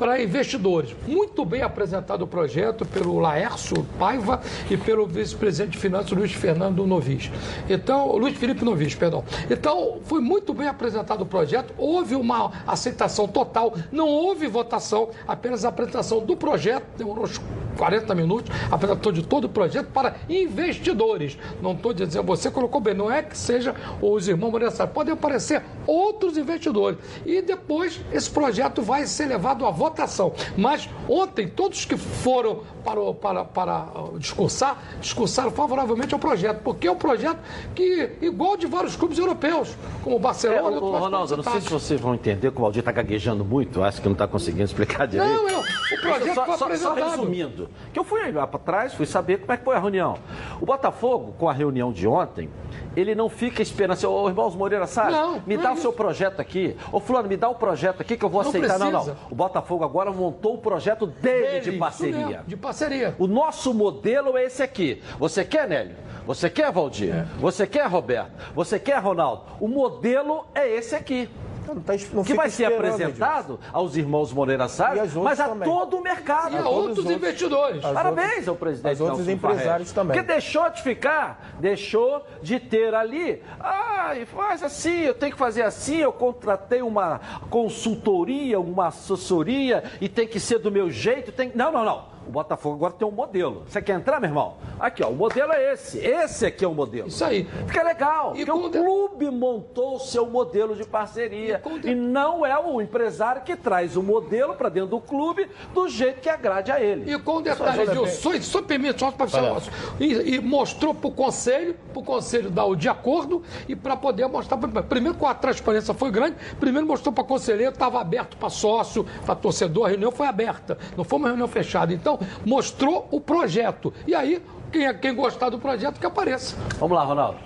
para investidores. Muito bem apresentado o projeto pelo Laércio Paiva e pelo vice-presidente de finanças Luiz Fernando Novis. Então, Luiz Felipe Novis, perdão. Então, foi muito bem apresentado o projeto, houve uma aceitação total, não houve votação, apenas a apresentação do projeto, demorou 40 minutos, apresentação de todo o projeto para investidores. Não estou dizendo, você colocou bem, não é que seja os irmãos Moreira podem aparecer outros investidores. E depois esse projeto vai ser levado à votação. Mas ontem, todos que foram para, o- para, para discursar, discursaram favoravelmente ao projeto, porque é um projeto que, igual de vários clubes europeus, como o É, Barcelona outros ô, mais Ronaldo, eu não sei se vocês vão entender que o Valdir está gaguejando muito, acho que não está conseguindo explicar direito. Não, é, o projeto só, foi só- só apresentado. Que eu fui lá para trás, fui saber como é que foi a reunião. O Botafogo, com a reunião de ontem, ele não fica esperando assim, ô irmãos Moreira Salles, Não, me não dá é o seu projeto aqui. Ô Fulano, me dá o projeto aqui que eu vou Não aceitar. Não, precisa. não. O Botafogo agora montou o projeto dele, Dele, de isso parceria. mesmo, de parceria. O nosso modelo é esse aqui. Você quer, Nélio? Você quer, Valdir? Você quer, Roberto? Você quer, Ronaldo? O modelo é esse aqui. Não, tá, não que vai ser apresentado aos irmãos Moreira Salles, mas a também. todo o mercado. E a outros, outros investidores. Parabéns ao presidente. Aos outros empresários também. Porque deixou de ficar, deixou de ter ali. Ah, faz assim, eu tenho que fazer assim, eu contratei uma consultoria, uma assessoria e tem que ser do meu jeito. Tem... Não, não, não. O Botafogo agora tem um modelo. Você quer entrar, meu irmão? Aqui, ó, o modelo é esse. Esse aqui é o modelo. Isso aí. Fica legal. E porque o clube montou o seu modelo de parceria. E, e não é o empresário que traz o modelo para dentro do clube do jeito que agrade a ele. E com o detalhe, Gil, só, só permite, só para falar. E, e mostrou para o conselho, para o conselho dar o de acordo e para poder mostrar. Primeiro, com a transparência foi grande, primeiro mostrou para conselheiro, estava aberto para sócio, para torcedor, a reunião foi aberta. Não foi uma reunião fechada. Então, mostrou o projeto. E aí, quem, quem gostar do projeto, que apareça. Vamos lá, Ronaldo.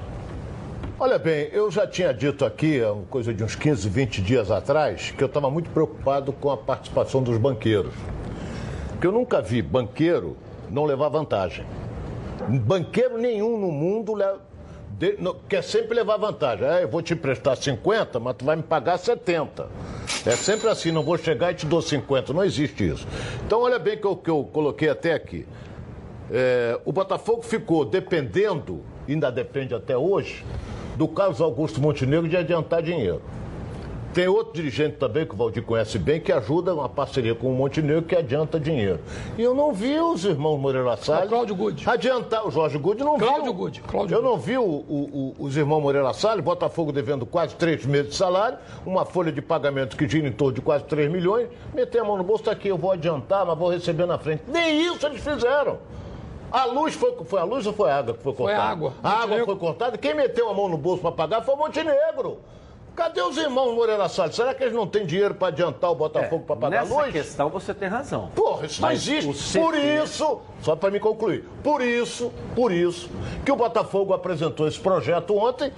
Olha bem, eu já tinha dito aqui, coisa de uns 15, 20 dias atrás, que eu estava muito preocupado com a participação dos banqueiros. Porque eu nunca vi banqueiro não levar vantagem. Banqueiro nenhum no mundo leva, de, no, quer sempre levar vantagem. É, eu vou te emprestar 50, mas tu vai me pagar 70. É sempre assim, não vou chegar e te dou 50. Não existe isso. Então, olha bem que que eu coloquei até aqui. É, o Botafogo ficou dependendo, ainda depende até hoje, do Carlos Augusto Montenegro de adiantar dinheiro. Tem outro dirigente também, que o Valdir conhece bem, que ajuda uma parceria com o Montenegro, que adianta dinheiro. E eu não vi os irmãos Moreira Salles... Cláudio Good. Adiantar... O Jorge Good não Cláudio viu... Good. Cláudio eu não vi o, o, o, os irmãos Moreira Salles, Botafogo devendo quase três meses de salário, uma folha de pagamento que gira em torno de quase 3 milhões, meter a mão no bolso, tá aqui, eu vou adiantar, mas vou receber na frente. Nem isso eles fizeram. A luz foi, foi a luz ou foi a água que foi cortada? Foi a água. A água foi cortada. Quem meteu a mão no bolso para pagar foi o Montenegro. Cadê os irmãos Moreira Salles? Será que eles não têm dinheiro para adiantar o Botafogo é, para pagar nessa luz? Nessa questão você tem razão. Porra, isso não existe. Por isso, só para me concluir, por isso, por isso que o Botafogo apresentou esse projeto ontem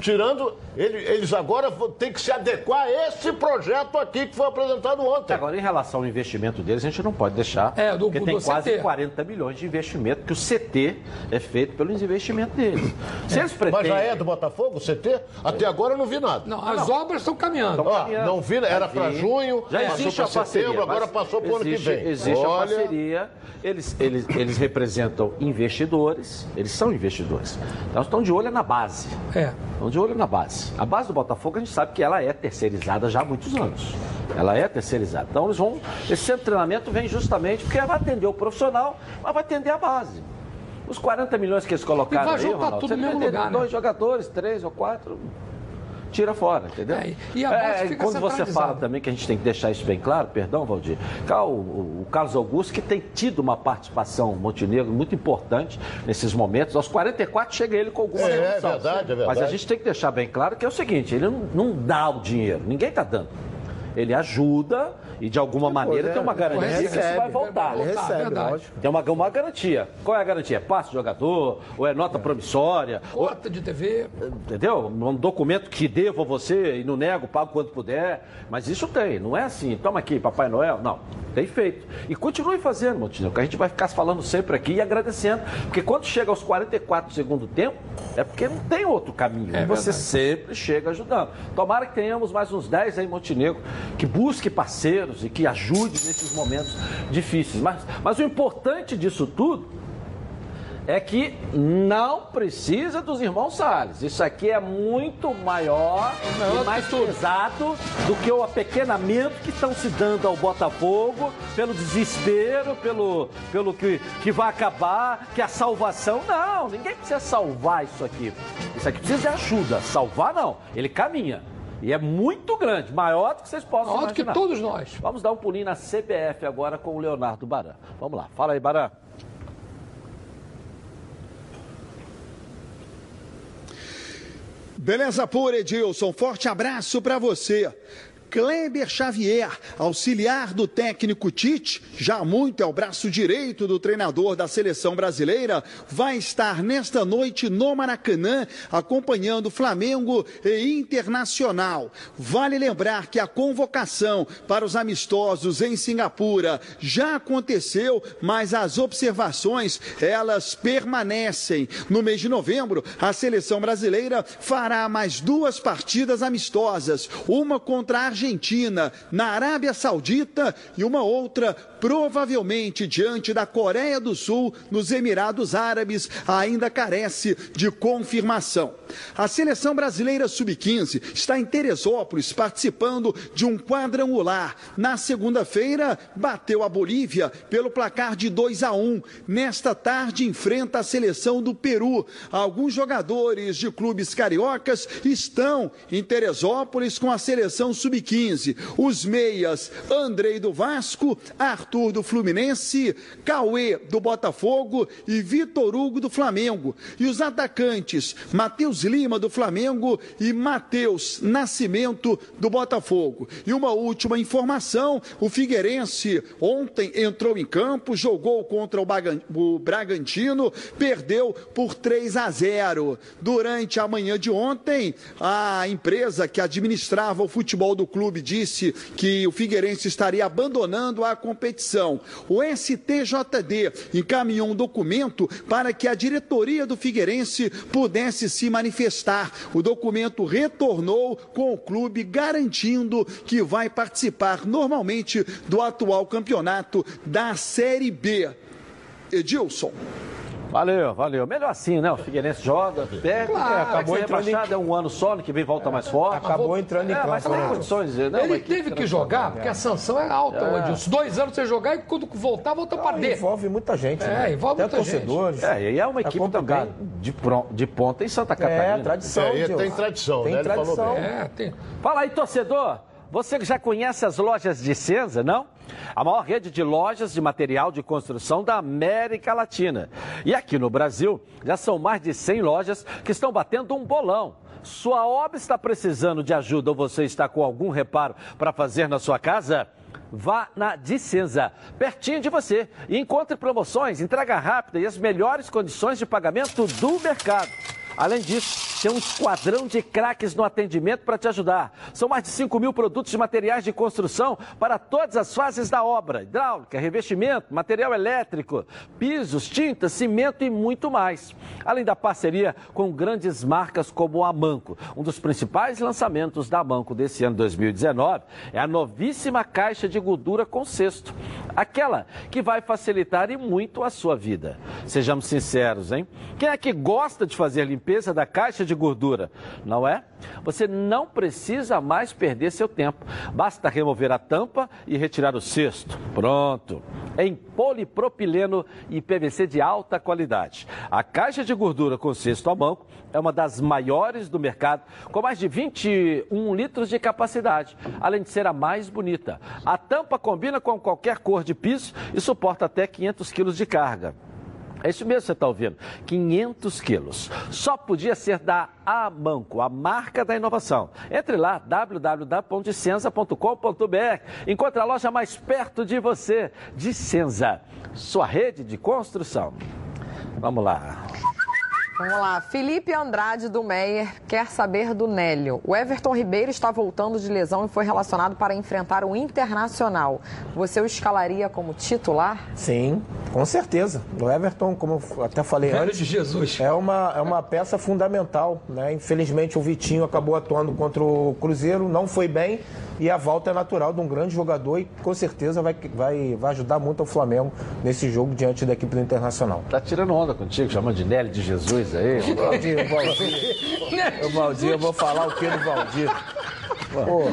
tirando. Eles agora têm que se adequar a esse projeto aqui que foi apresentado ontem. Agora, em relação ao investimento deles, a gente não pode deixar. É, do, porque tem do quase CT. 40 milhões de investimento, que o CT é feito pelos investimentos deles. Se eles pretendem... Mas já é do Botafogo, o CT? Até agora eu não vi nada. Não, as não. obras estão caminhando. Ó, não vi, era para junho, já passou para setembro, agora passou para o ano que vem. Existe Olha... a parceria, eles, eles, eles representam investidores, eles são investidores. Então estão de olho na base. É. Estão de olho na base. A base do Botafogo a gente sabe que ela é terceirizada já há muitos anos. Ela é terceirizada. Então eles vão. Esse centro de treinamento vem justamente porque vai atender o profissional, mas vai atender a base. Os 40 milhões que eles colocaram e vai aí, Ronaldo, tudo no mesmo lugar, dois né? jogadores, três ou quatro, tira fora, entendeu? É, e a base é, fica quando você fala também que a gente tem que deixar isso bem claro, perdão, Valdir, o, o, Carlos Augusto que tem tido uma participação Montenegro muito importante nesses momentos. Aos 44 chega ele com alguma é, redução. É verdade, é verdade. Mas a gente tem que deixar bem claro que é o seguinte, ele não, não dá o dinheiro, ninguém está dando. Ele ajuda e de alguma Depois, maneira é, tem uma garantia recebe, que isso vai voltar. Ele recebe, lógico. Tem uma, uma garantia. Qual é a garantia? É passe de jogador? Ou é nota é. promissória? Cota ou... de TV. Entendeu? Um documento que devo a você e não nego, pago quanto puder. Mas isso tem, não é assim, toma aqui, Papai Noel. Não, tem feito. E continue fazendo, Montenegro, que a gente vai ficar falando sempre aqui e agradecendo. Porque quando chega aos 44 do segundo tempo, é porque não tem outro caminho. É e você sempre chega ajudando. Tomara que tenhamos mais uns 10 aí em Montenegro, que busque e que ajude nesses momentos difíceis. Mas, mas o importante disso tudo é que não precisa dos irmãos Salles. Isso aqui é muito maior e mais pesado do que o apequenamento que estão se dando ao Botafogo pelo desespero, pelo, pelo que, que vai acabar, que a salvação. Não, ninguém precisa salvar isso aqui. Isso aqui precisa de ajuda. Salvar não. Ele caminha. E é muito grande, maior do que vocês possam maior imaginar. Maior do que todos nós. Vamos dar um pulinho na CBF agora com o Leonardo Baran. Vamos lá, fala aí, Baran. Beleza pura, Edilson. Forte abraço para você. Kleber Xavier, auxiliar do técnico Tite, já muito é o braço direito do treinador da seleção brasileira, vai estar nesta noite no Maracanã acompanhando Flamengo e Internacional. Vale lembrar que a convocação para os amistosos em Singapura já aconteceu, mas as observações elas permanecem. No mês de novembro, a seleção brasileira fará mais duas partidas amistosas, uma contra a Argentina na Arábia Saudita e uma outra provavelmente diante da Coreia do Sul nos Emirados Árabes ainda carece de confirmação. A seleção brasileira sub-15 está em Teresópolis participando de um quadrangular. Na segunda-feira bateu a Bolívia pelo placar de 2 a 1. Nesta tarde enfrenta a seleção do Peru. Alguns jogadores de clubes cariocas estão em Teresópolis com a seleção sub-15. Os meias Andrei do Vasco, Arthur do Fluminense, Cauê do Botafogo e Vitor Hugo do Flamengo. E os atacantes Matheus Lima do Flamengo e Matheus Nascimento do Botafogo. E uma última informação: o Figueirense ontem entrou em campo, jogou contra o Bragantino, perdeu por 3 a 0. Durante a manhã de ontem, a empresa que administrava o futebol do clube disse que o Figueirense estaria abandonando a competição. O STJD encaminhou um documento para que a diretoria do Figueirense pudesse se manifestar. O documento retornou com o clube garantindo que vai participar normalmente do atual campeonato da Série B. Edilson. Valeu, valeu. Melhor assim, né? O Figueirense joga, perde, Claro, é, acabou ser entrando em- é um ano só, no que vem volta mais forte. Acabou entrando em é, campo, Mas tem né? condições, né? Ele teve que jogar, porque a sanção é alta, É. Edilson. Dois anos sem jogar e quando voltar, volta para D. Envolve muita gente. É, né? envolve Até muita torcedores. É, e é uma Tá equipe também de, de ponta em Santa Catarina. É, tradição. É, e tem tradição, Tem né? Ele falou tradição. bem. É, tem. Fala aí, torcedor. Você já conhece as lojas de Senza, não? A maior rede de lojas de material de construção da América Latina. E aqui no Brasil, já são mais de 100 lojas que estão batendo um bolão. Sua obra está precisando de ajuda ou você está com algum reparo para fazer na sua casa? Vá na Dicenza, pertinho de você, e encontre promoções, entrega rápida e as melhores condições de pagamento do mercado. Além disso, tem um esquadrão de craques no atendimento para te ajudar. São mais de 5 mil produtos de materiais de construção para todas as fases da obra: hidráulica, revestimento, material elétrico, pisos, tintas, cimento e muito mais. Além da parceria com grandes marcas como a Manco. Um dos principais lançamentos da Manco desse ano 2019 é a novíssima caixa de gordura com cesto. Aquela que vai facilitar e muito a sua vida. Sejamos sinceros, hein? Quem é que gosta de fazer limpeza da caixa de gordura? Não é? Você não precisa mais perder seu tempo. Basta remover a tampa e retirar o cesto. Pronto. Em polipropileno e PVC de alta qualidade. A caixa de gordura com cesto a banco é uma das maiores do mercado, com mais de 21 litros de capacidade, além de ser a mais bonita. A tampa combina com qualquer cor de piso e suporta até 500 quilos de carga. É isso mesmo que você está ouvindo. 500 quilos. Só podia ser da Amanco, a marca da inovação. Entre lá, www.dicenza.com.br. Encontre a loja mais perto de você. Dicenza, sua rede de construção. Vamos lá. Vamos lá, Felipe Andrade do Meyer quer saber do Nélio. O Everton Ribeiro está voltando de lesão e foi relacionado para enfrentar o Internacional. Você o escalaria como titular? Sim, com certeza. O Everton, como eu até falei Velho antes, de Jesus. é uma, é uma peça fundamental. Né? Infelizmente, o Vitinho acabou atuando contra o Cruzeiro, não foi bem. E a volta é natural de um grande jogador e com certeza vai, vai, vai ajudar muito o Flamengo nesse jogo diante da equipe do Internacional. Tá tirando onda contigo, chamando de Nelly de Jesus aí. *laughs* Valdir, Valdir. Ô, Valdir, eu vou falar o que do Valdir? Pô,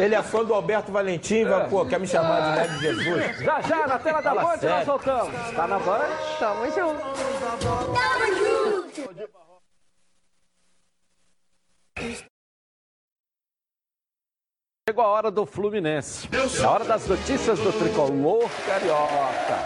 ele é fã do Alberto Valentim, vai, pô, quer me chamar de Neto de Jesus? Já, já, na tela da Band, nós voltamos. Tá na Band? Tamo junto. Chegou a hora do Fluminense. É a hora das notícias do tricolor carioca.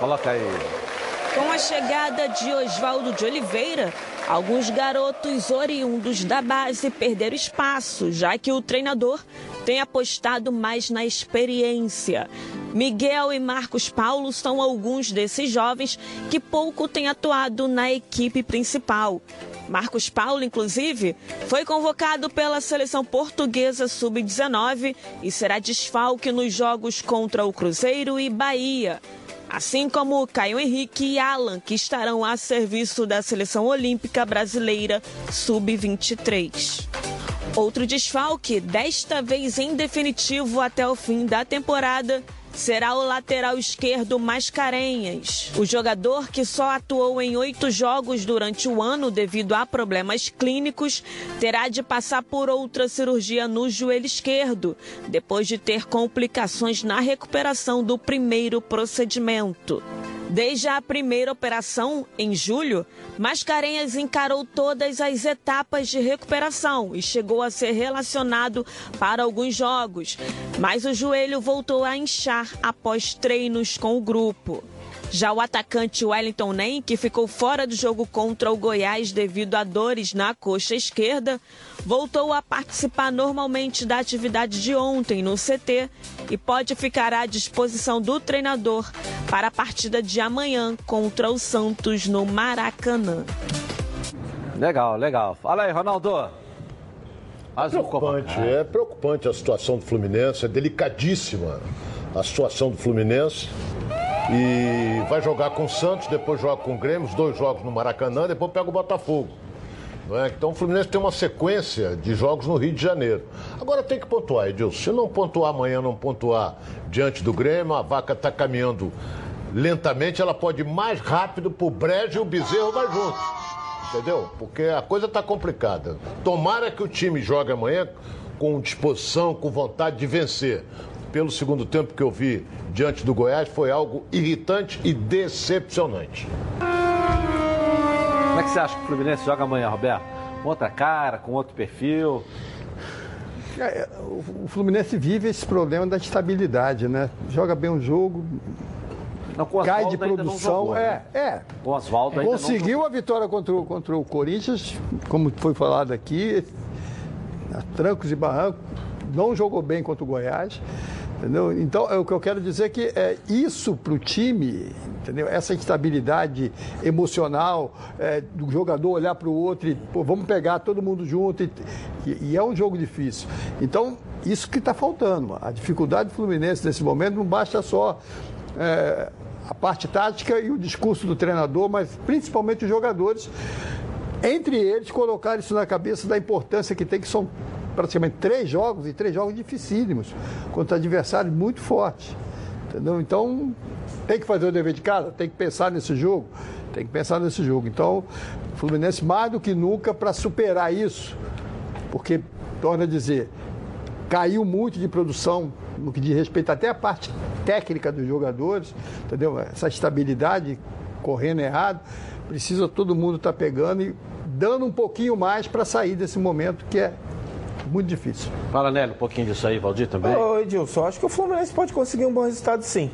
Coloca aí. Com a chegada de Oswaldo de Oliveira, alguns garotos oriundos da base perderam espaço, já que o treinador tem apostado mais na experiência. Miguel e Marcos Paulo são alguns desses jovens que pouco têm atuado na equipe principal. Marcos Paulo, inclusive, foi convocado pela seleção portuguesa sub-19 e será desfalque nos jogos contra o Cruzeiro e Bahia. Assim como Caio Henrique e Alan, que estarão a serviço da seleção olímpica brasileira sub-23. Outro desfalque, desta vez em definitivo até o fim da temporada, será o lateral esquerdo Mascarenhas. O jogador que só atuou em oito jogos durante o ano devido a problemas clínicos terá de passar por outra cirurgia no joelho esquerdo, depois de ter complicações na recuperação do primeiro procedimento. Desde a primeira operação, em julho, Mascarenhas encarou todas as etapas de recuperação e chegou a ser relacionado para alguns jogos, mas o joelho voltou a inchar após treinos com o grupo. Já o atacante Wellington Nem, que ficou fora do jogo contra o Goiás devido a dores na coxa esquerda, voltou a participar normalmente da atividade de ontem no CT e pode ficar à disposição do treinador para a partida de amanhã contra o Santos no Maracanã. Legal, legal. Fala aí, Ronaldo. É preocupante, é preocupante a situação do Fluminense, é delicadíssima a situação do Fluminense. E vai jogar com o Santos, depois joga com o Grêmio, os dois jogos no Maracanã, depois pega o Botafogo. Não é? Então o Fluminense tem uma sequência de jogos no Rio de Janeiro. Agora tem que pontuar, Edilson. Se não pontuar amanhã, não pontuar diante do Grêmio, a vaca está caminhando lentamente, ela pode ir mais rápido pro Brejo e o Bezerro vai junto. Entendeu? Porque a coisa está complicada. Tomara que o time jogue amanhã com disposição, com vontade de vencer pelo segundo tempo que eu vi diante do Goiás, foi algo irritante e decepcionante. É que você acha que o Fluminense joga amanhã, Roberto? Com outra cara, com outro perfil? É, o Fluminense vive esse problema da estabilidade, né? Joga bem um jogo, não, cai de produção. jogou, é, né? é. Com Oswaldo ainda não Conseguiu a vitória contra o, contra o Corinthians, como foi falado aqui, a trancos e barrancos. Não jogou bem contra o Goiás. Entendeu? Então, é o que eu quero dizer é que é isso para o time, entendeu? Essa instabilidade emocional é, do jogador olhar para o outro e pô, vamos pegar todo mundo junto e, e- e é um jogo difícil. Então, isso que está faltando. A dificuldade do Fluminense nesse momento não basta só é, a parte tática e o discurso do treinador, mas principalmente os jogadores entre eles, colocar isso na cabeça da importância que tem, que são praticamente três jogos e três jogos dificílimos, contra adversários muito fortes. Entendeu? Então, tem que fazer o dever de casa, tem que pensar nesse jogo, tem que pensar nesse jogo. Então, o Fluminense mais do que nunca para superar isso, porque, torna a dizer, caiu muito de produção no que diz respeito até a parte técnica dos jogadores, entendeu? Essa estabilidade correndo errado, precisa todo mundo estar pegando e dando um pouquinho mais para sair desse momento que é muito difícil. Fala, Nélio, um pouquinho disso aí, Valdir também. Ô, Edilson, acho que o Fluminense pode conseguir um bom resultado sim.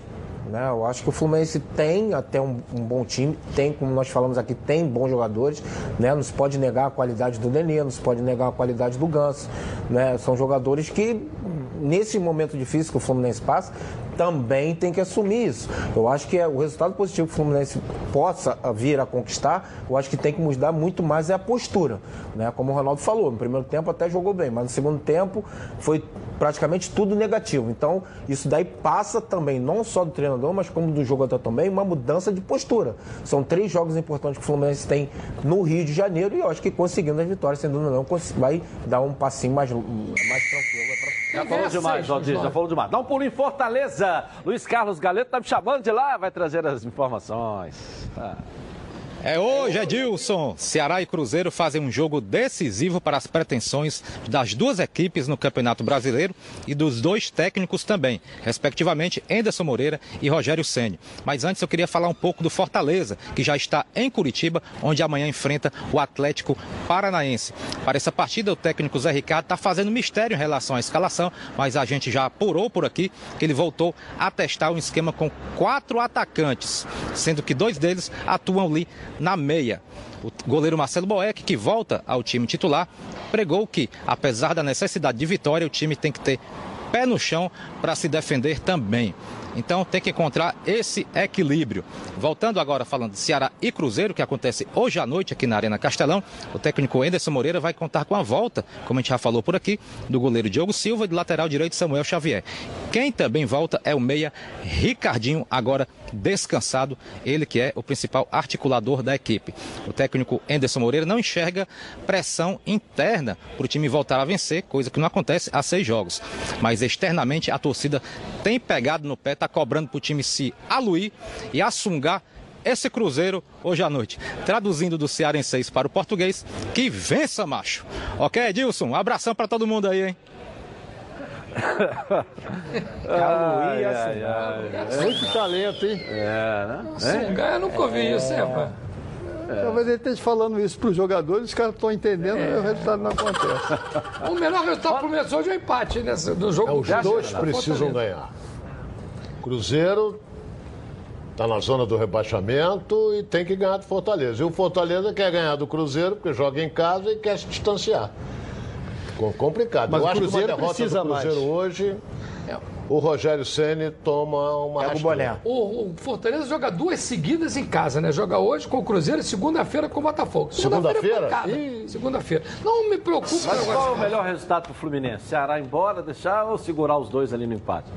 Né? Eu acho que o Fluminense tem até um, um bom time, tem, como nós falamos aqui, tem bons jogadores, né? Não se pode negar a qualidade do Nenê, não se pode negar a qualidade do Ganso, né? São jogadores que, nesse momento difícil que o Fluminense passa, também tem que assumir isso. Eu acho que é, o resultado positivo que o Fluminense possa ah, vir a conquistar, eu acho que tem que mudar muito mais é a postura. Né? Como o Ronaldo falou, no primeiro tempo até jogou bem, mas no segundo tempo foi praticamente tudo negativo. Então, isso daí passa também, não só do treinador, mas como do jogador também, uma mudança de postura. São três jogos importantes que o Fluminense tem no Rio de Janeiro e eu acho que conseguindo as vitórias, sem dúvida não, vai dar um passinho mais, mais tranquilo. Já falou demais, Valdir, já falou demais. Dá um pulo em Fortaleza. Luiz Carlos Galeto tá me chamando de lá, vai trazer as informações. Tá. É hoje, Edilson. Ceará e Cruzeiro fazem um jogo decisivo para as pretensões das duas equipes no Campeonato Brasileiro e dos dois técnicos também, respectivamente Enderson Moreira e Rogério Ceni. Mas antes eu queria falar um pouco do Fortaleza, que já está em Curitiba, onde amanhã enfrenta o Atlético Paranaense. Para essa partida, o técnico Zé Ricardo está fazendo mistério em relação à escalação, mas a gente já apurou por aqui que ele voltou a testar um esquema com quatro atacantes, sendo que dois deles atuam ali na meia. O goleiro Marcelo Boeck, que volta ao time titular, pregou que, apesar da necessidade de vitória, o time tem que ter pé no chão para se defender também. Então tem que encontrar esse equilíbrio. Voltando agora falando de Ceará e Cruzeiro, que acontece hoje à noite aqui na Arena Castelão, o técnico Anderson Moreira vai contar com a volta, como a gente já falou por aqui, do goleiro Diogo Silva e do lateral direito Samuel Xavier. Quem também volta é o meia Ricardinho, agora descansado, ele que é o principal articulador da equipe. O técnico Anderson Moreira não enxerga pressão interna para o time voltar a vencer, coisa que não acontece há seis jogos. Mas externamente a torcida tem pegado no pé, está cobrando para o time se aluir e assungar esse Cruzeiro hoje à noite. Traduzindo do cearense para o português, que vença, macho. Ok, Edilson? Um abração para todo mundo aí, hein? *laughs* ai, ai, ai. Muito talento, hein? É, né? Sungar, eu nunca ouvi isso, é, pai. É. Talvez ele esteja falando isso para os jogadores, os caras estão entendendo é. o resultado não acontece. *laughs* o melhor resultado para o Messias hoje é o empate nesse, do jogo. É, os dois precisam ganhar. Cruzeiro está na zona do rebaixamento e tem que ganhar do Fortaleza. E o Fortaleza quer ganhar do Cruzeiro, porque joga em casa e quer se distanciar. Ficou complicado. Mas Eu o acho que uma Cruzeiro derrota precisa do Cruzeiro mais. hoje, o Rogério Ceni toma uma Pega o boné. O, o Fortaleza joga duas seguidas em casa, né? Joga hoje com o Cruzeiro e segunda-feira com o Botafogo. Segunda-feira? é pancada. Segunda-feira. Não me preocupa Mas com o qual é o melhor resultado para o Fluminense? Ceará embora, deixar ou segurar os dois ali no empate?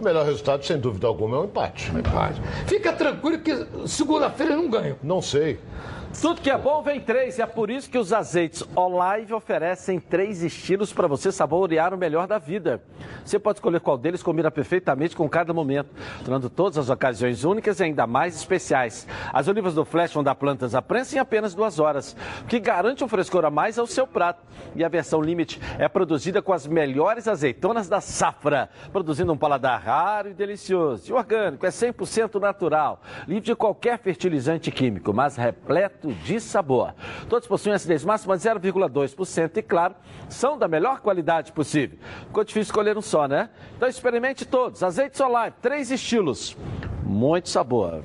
O melhor resultado, sem dúvida alguma, é um empate. Empate. Fica tranquilo que segunda-feira eu não ganho. Não sei. Tudo que é bom vem três, e é por isso que os azeites Olive oferecem três estilos para você saborear o melhor da vida. Você pode escolher qual deles combina perfeitamente com cada momento, tornando todas as ocasiões únicas e ainda mais especiais. As olivas do Flash vão dar plantas à prensa em apenas duas horas, o que garante um frescor a mais ao seu prato. E a versão Limite é produzida com as melhores azeitonas da safra, produzindo um paladar raro e delicioso. E orgânico, é 100% natural, livre de qualquer fertilizante químico, mas repleto de sabor. Todos possuem acidez máxima de 0,2% e, claro, são da melhor qualidade possível. Ficou difícil escolher um só, né? Então experimente todos. Azeite Solar, três estilos. Muito sabor.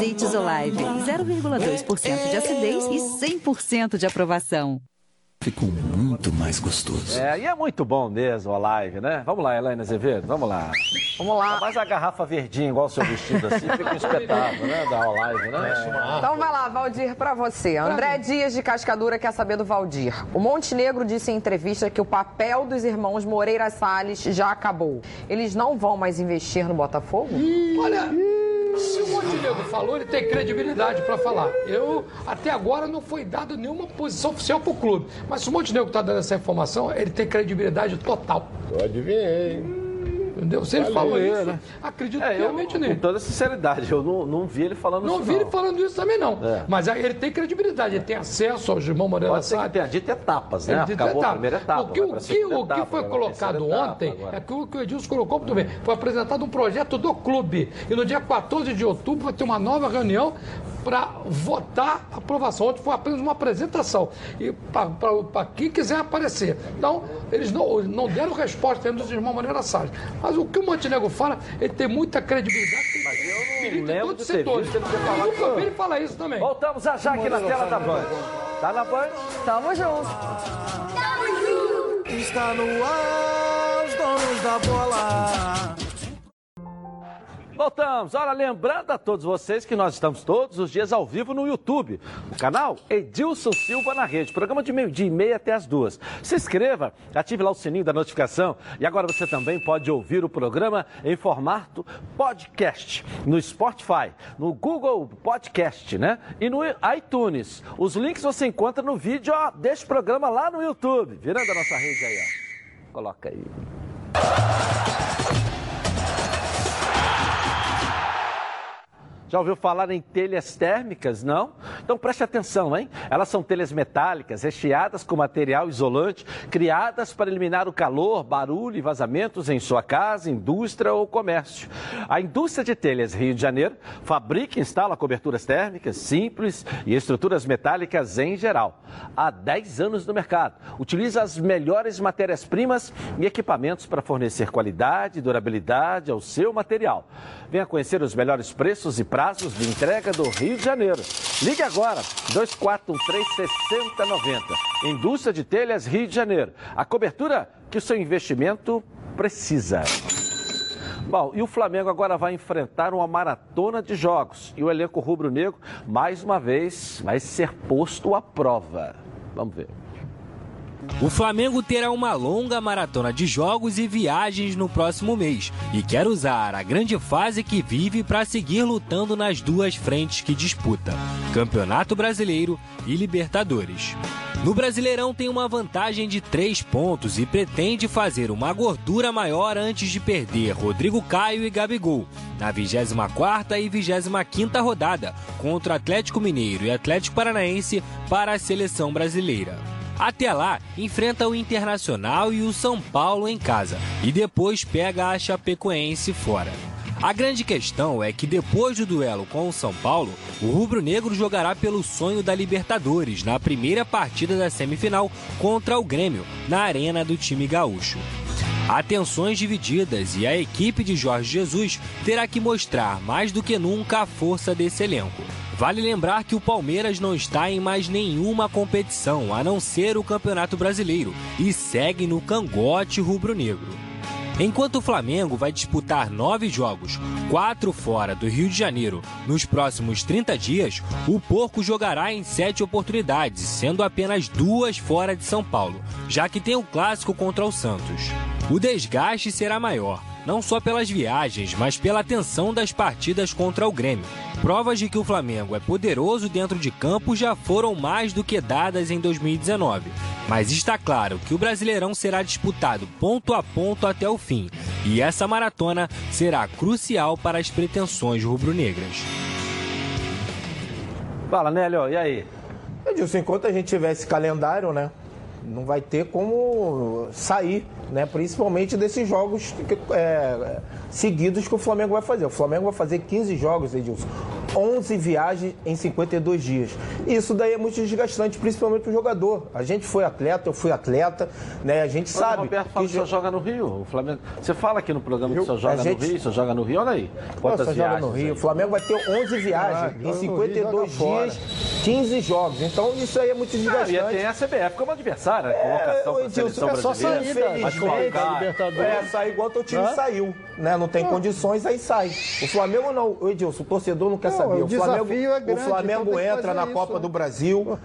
Azeites Olive, 0,2% de acidez e 100% de aprovação. Ficou muito mais gostoso. É, e é muito bom mesmo a live, né? Vamos lá, Elaine Azevedo, vamos lá. Vamos lá. Mais a garrafa verdinha, igual o seu vestido assim, fica um espetáculo, né? Da live, né? Então vai lá, Valdir, pra você. André Dias de Cascadura quer saber do Valdir. O Montenegro disse em entrevista que o papel dos irmãos Moreira Salles já acabou. Eles não vão mais investir no Botafogo? Olha, se o Montenegro falou, ele tem credibilidade para falar. Eu, até agora, não foi dado nenhuma posição oficial para o clube. Mas se o Montenegro está dando essa informação, ele tem credibilidade total. Eu adivinhei. Entendeu? Se ele falou isso, né? acredito É, eu, piamente nele. com toda sinceridade, eu não, não vi ele falando Não isso. vi ele falando isso também, não. É. Mas ele tem credibilidade, ele tem acesso aos irmãos Moreira Pode que Salles. tenha dito etapas, né? Ele Acabou a etapa. primeira etapa. O que, o que, o que foi colocado ontem agora. é que o que o Edilson colocou muito bem. Foi apresentado um projeto do clube. E no dia 14 de outubro vai ter uma nova reunião para votar a aprovação. Ontem foi apenas uma apresentação. E para quem quiser aparecer. Então, eles não, não deram resposta ainda dos irmãos Moreira Salles. Mas o que o Montenegro fala, ele tem muita credibilidade. Mas eu não lembro todos de os ter setores. visto ele falado Eu nunca ele falar isso também. Voltamos já já aqui na tela da Band. Tá na Band? Tamo junto. Está no ar, os donos da bola. Voltamos. Olha, lembrando a todos vocês que nós estamos todos os dias ao vivo no YouTube. O canal Edilson Silva na Rede. Programa de meio-dia e meia até as duas. Se inscreva, ative lá o sininho da notificação. E agora você também pode ouvir o programa em formato podcast. No Spotify, no Google Podcast, né? E no iTunes. Os links você encontra no vídeo ó, deste programa lá no YouTube. Virando a nossa rede aí, ó. Coloca aí. Já ouviu falar em telhas térmicas? Não? Então preste atenção, hein? Elas são telhas metálicas, recheadas com material isolante, criadas para eliminar o calor, barulho e vazamentos em sua casa, indústria ou comércio. A indústria de telhas Rio de Janeiro fabrica e instala coberturas térmicas simples e estruturas metálicas em geral. Há 10 anos no mercado. Utiliza as melhores matérias-primas e equipamentos para fornecer qualidade e durabilidade ao seu material. Venha conhecer os melhores preços e prazos de entrega do Rio de Janeiro. Ligue agora, 2413-6090. Indústria de Telhas Rio de Janeiro. A cobertura que o seu investimento precisa. Bom, e o Flamengo agora vai enfrentar uma maratona de jogos. E o elenco rubro-negro, mais uma vez, vai ser posto à prova. Vamos ver. O Flamengo terá uma longa maratona de jogos e viagens no próximo mês e quer usar a grande fase que vive para seguir lutando nas duas frentes que disputa: Campeonato Brasileiro e Libertadores. No Brasileirão tem uma vantagem de três pontos e pretende fazer uma gordura maior antes de perder Rodrigo Caio e Gabigol na 24ª e 25ª rodada contra Atlético Mineiro e Atlético Paranaense para a seleção brasileira. Até lá, enfrenta o Internacional e o São Paulo em casa e depois pega a Chapecoense fora. A grande questão é que depois do duelo com o São Paulo, o rubro-negro jogará pelo sonho da Libertadores na primeira partida da semifinal contra o Grêmio, na arena do time gaúcho. Há tensões divididas e a equipe de Jorge Jesus terá que mostrar mais do que nunca a força desse elenco. Vale lembrar que o Palmeiras não está em mais nenhuma competição a não ser o Campeonato Brasileiro e segue no cangote rubro-negro. Enquanto o Flamengo vai disputar nove jogos, quatro fora do Rio de Janeiro, nos próximos 30 dias, o Porco jogará em sete oportunidades, sendo apenas duas fora de São Paulo, já que tem o clássico contra o Santos. O desgaste será maior, não só pelas viagens, mas pela tensão das partidas contra o Grêmio. Provas de que o Flamengo é poderoso dentro de campo já foram mais do que dadas em 2019. Mas está claro que o Brasileirão será disputado ponto a ponto até o fim, e essa maratona será crucial para as pretensões rubro-negras. Fala, Nélio, e aí? Edilson, enquanto a gente tiver esse calendário, né? Não vai ter como sair, né? Principalmente desses jogos é, seguidos que o Flamengo vai fazer. O Flamengo vai fazer 15 jogos, Edilson. 11 viagens em 52 dias. Isso daí é muito desgastante, principalmente para o jogador. A gente foi atleta, eu fui atleta, né? A gente Mas sabe. O Roberto fala que, que o senhor joga no Rio. O Flamengo... Você fala aqui no programa que o senhor joga gente... no Rio, o senhor joga no Rio, olha aí. Quantas Nossa, viagens? Joga no Rio. Aí? O Flamengo vai ter 11 viagens ah, em 52 dias, 15 jogos. Então isso aí é muito desgastante. Não, e tem a CBF como adversária, a colocação é, Edilson, é só sair da É, sair igual o teu time saiu, né? Não tem condições, aí sai. O Flamengo não, o Edilson, o torcedor não quer saber. O, Flamengo, é grande, o Flamengo então entra na Copa isso. do Brasil.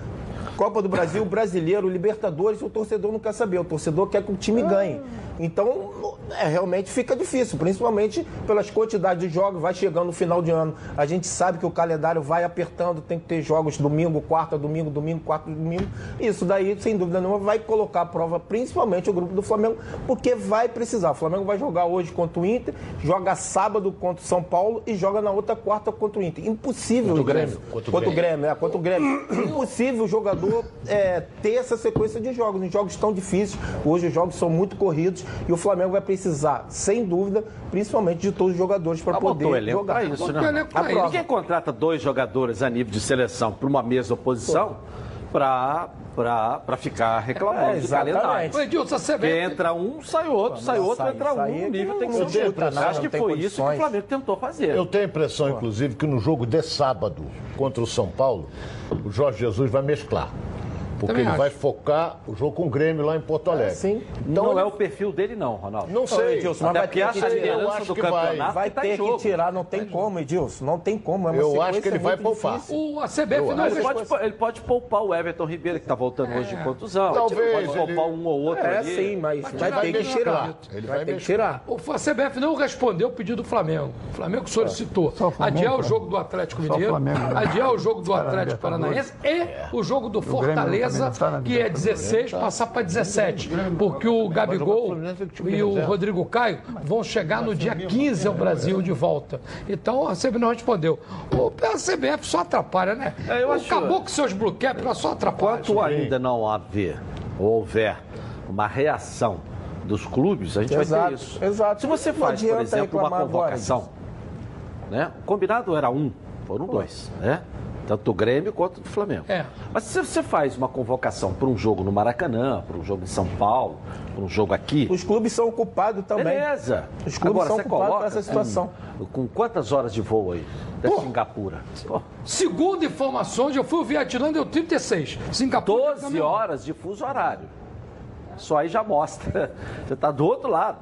Copa do Brasil, Brasileiro, Libertadores, o torcedor não quer saber. O torcedor quer que o time ganhe. Então, é, realmente fica difícil, principalmente pelas quantidades de jogos. Vai chegando no final de ano, a gente sabe que o calendário vai apertando, tem que ter jogos domingo, quarta, domingo, domingo, quarta, domingo. Isso daí, sem dúvida nenhuma, vai colocar à prova principalmente o grupo do Flamengo, porque vai precisar. O Flamengo vai jogar hoje contra o Inter, joga sábado contra o São Paulo e joga na outra quarta contra o Inter. Impossível. Contra o Grêmio. Contra o Grêmio, Grêmio é, contra o Grêmio. Impossível o jogador é, ter essa sequência de jogos. Os jogos tão difíceis, hoje os jogos são muito corridos e o Flamengo vai precisar, sem dúvida, principalmente de todos os jogadores para poder jogar. Isso, né? Ninguém contrata dois jogadores a nível de seleção para uma mesma oposição para para ficar reclamando é, de calendário. Edilson, você vê... Entra um, sai outro, sai outro, sai, entra sai, um, o nível tem que ser outro. Acho que foi condições. isso que o Flamengo tentou fazer. Eu tenho a impressão, inclusive, que no jogo de sábado contra o São Paulo, o Jorge Jesus vai mesclar. Porque Também ele acho. vai focar o jogo com o Grêmio lá em Porto Alegre. É, sim. Então, não ele... é o perfil dele, não, Ronaldo. Não sei, Edilson, mas vai ter que tirar do campeonato. Vai tá ter que tirar, não tem como, Edilson. Não tem como. É eu acho que ele vai poupar. O, a CBF não ele pode, ele pode poupar o Everton Ribeiro, que está voltando é. hoje de contusão. Talvez. Pode poupar um ou outro. É, ali. sim, mas vai, vai ter que tirar. Ele vai ter que tirar. A CBF não respondeu o pedido do Flamengo. O Flamengo solicitou adiar o jogo do Atlético Mineiro, adiar o jogo do Atlético Paranaense e o jogo do Fortaleza certeza que é 16, passar para 17. Porque o Gabigol e o Rodrigo Caio vão chegar no dia 15 ao Brasil de volta. Então a CBF não respondeu. O- A CBF só atrapalha, né? É, eu acho- Acabou com seus cap, ela só atrapalha. Enquanto ainda não haver ou houver uma reação dos clubes, a gente vai Exato, ter isso. exato. Se você faz, por exemplo, uma agora convocação, né? o combinado era um, foram dois, né? Tanto do Grêmio quanto do Flamengo. É. Mas se você faz uma convocação para um jogo no Maracanã, para um jogo em São Paulo, para um jogo aqui. Os clubes são ocupados também. Beleza. Os clubes Agora, são você ocupados coloca com essa situação. Com, com quantas horas de voo aí? Da Singapura. Pô, Segundo informações, eu fui ao Vietnã, deu 36. Singapura. 12 horas de fuso horário. Isso aí já mostra. *laughs* Você está do outro lado.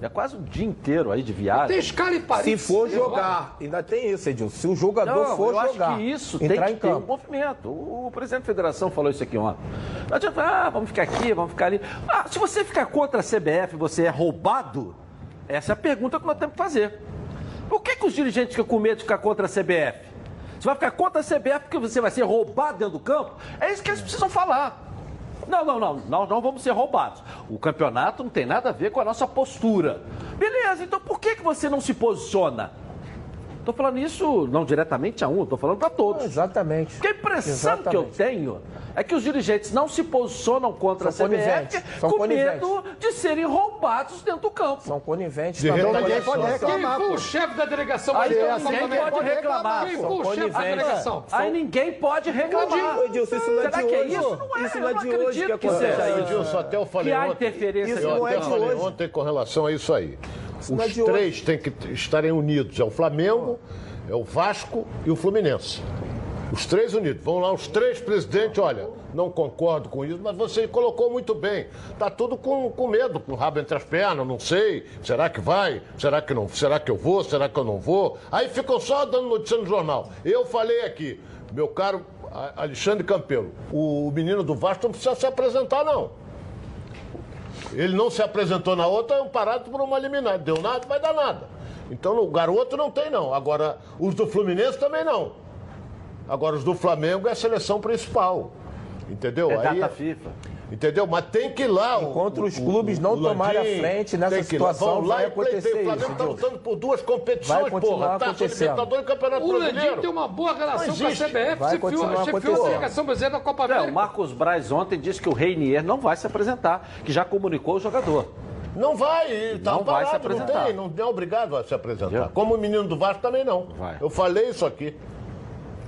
É quase um dia inteiro aí de viagem. Tem escala em Paris. Se for jogar, ainda tem isso, Edilson. Se o jogador Não, for eu jogar, acho que isso tem que ter um movimento. O, o presidente da federação falou isso aqui ontem. Não adianta, ah, vamos ficar aqui, vamos ficar ali. Ah, se você ficar contra a CBF, você é roubado? Essa é a pergunta que nós temos que fazer. Por que, que os dirigentes ficam com medo de ficar contra a CBF? Você vai ficar contra a CBF porque você vai ser roubado dentro do campo? É isso que eles precisam falar. Não, não, não, nós não vamos ser roubados. O campeonato não tem nada a ver com a nossa postura. Beleza, então por que, que você não se posiciona? Estou falando isso não diretamente a um, estou falando para todos. Exatamente. Porque a impressão que eu tenho é que os dirigentes não se posicionam contra São a CBF com coniventes. medo de serem roubados dentro do campo. São coniventes De também. repente, ninguém pode Quem reclamar, foi pô. o chefe da delegação? Aí ninguém Quem pode reclamar. Quem foi o chefe da delegação? Aí ninguém pode reclamar. Edilson, isso não é Será de que é hoje. isso? Não é, Isso eu não é de hoje acredito que que seja isso. Edilson, até eu falei Que há interferência Isso não até é de falei hoje. ontem com relação a isso aí. Não Os três têm que estarem unidos. É o Flamengo, é o Vasco e o Fluminense. Os três unidos. Vão lá os três presidentes, olha, não concordo com isso, mas você colocou muito bem. Tá tudo com, com medo, com o rabo entre as pernas, não sei. Será que vai? Será que não? Será que eu vou? Será que eu não vou? Aí ficam só dando notícia no jornal. Eu falei aqui, meu caro Alexandre Campelo, o menino do Vasco não precisa se apresentar, não. Ele não se apresentou na outra, é um parado por uma liminar. Deu nada, vai dar nada. Então o garoto não tem, não. Agora, os do Fluminense também não. Agora, os do Flamengo é a seleção principal. Entendeu? É Aí- data FIFA. Entendeu? Mas tem que ir lá. Enquanto os clubes não tomarem a frente nessa lá. situação, lá vai e acontecer pleiteiem. O Flamengo isso, está lutando por duas competições, Vai continuar porra. Taça. Libertadores e Campeonato O Landim Brasileiro. tem uma boa relação Não com a. CBF, Vai continuar chefiou a delegação brasileira da Copa América. o Marcos Braz ontem disse que o Reinier não vai se apresentar, que já comunicou o jogador. Não vai, tá Não vai se parado, não apresentar. tem, não é obrigado a se apresentar. Como o menino do Vasco também não. Vai. Eu falei isso aqui.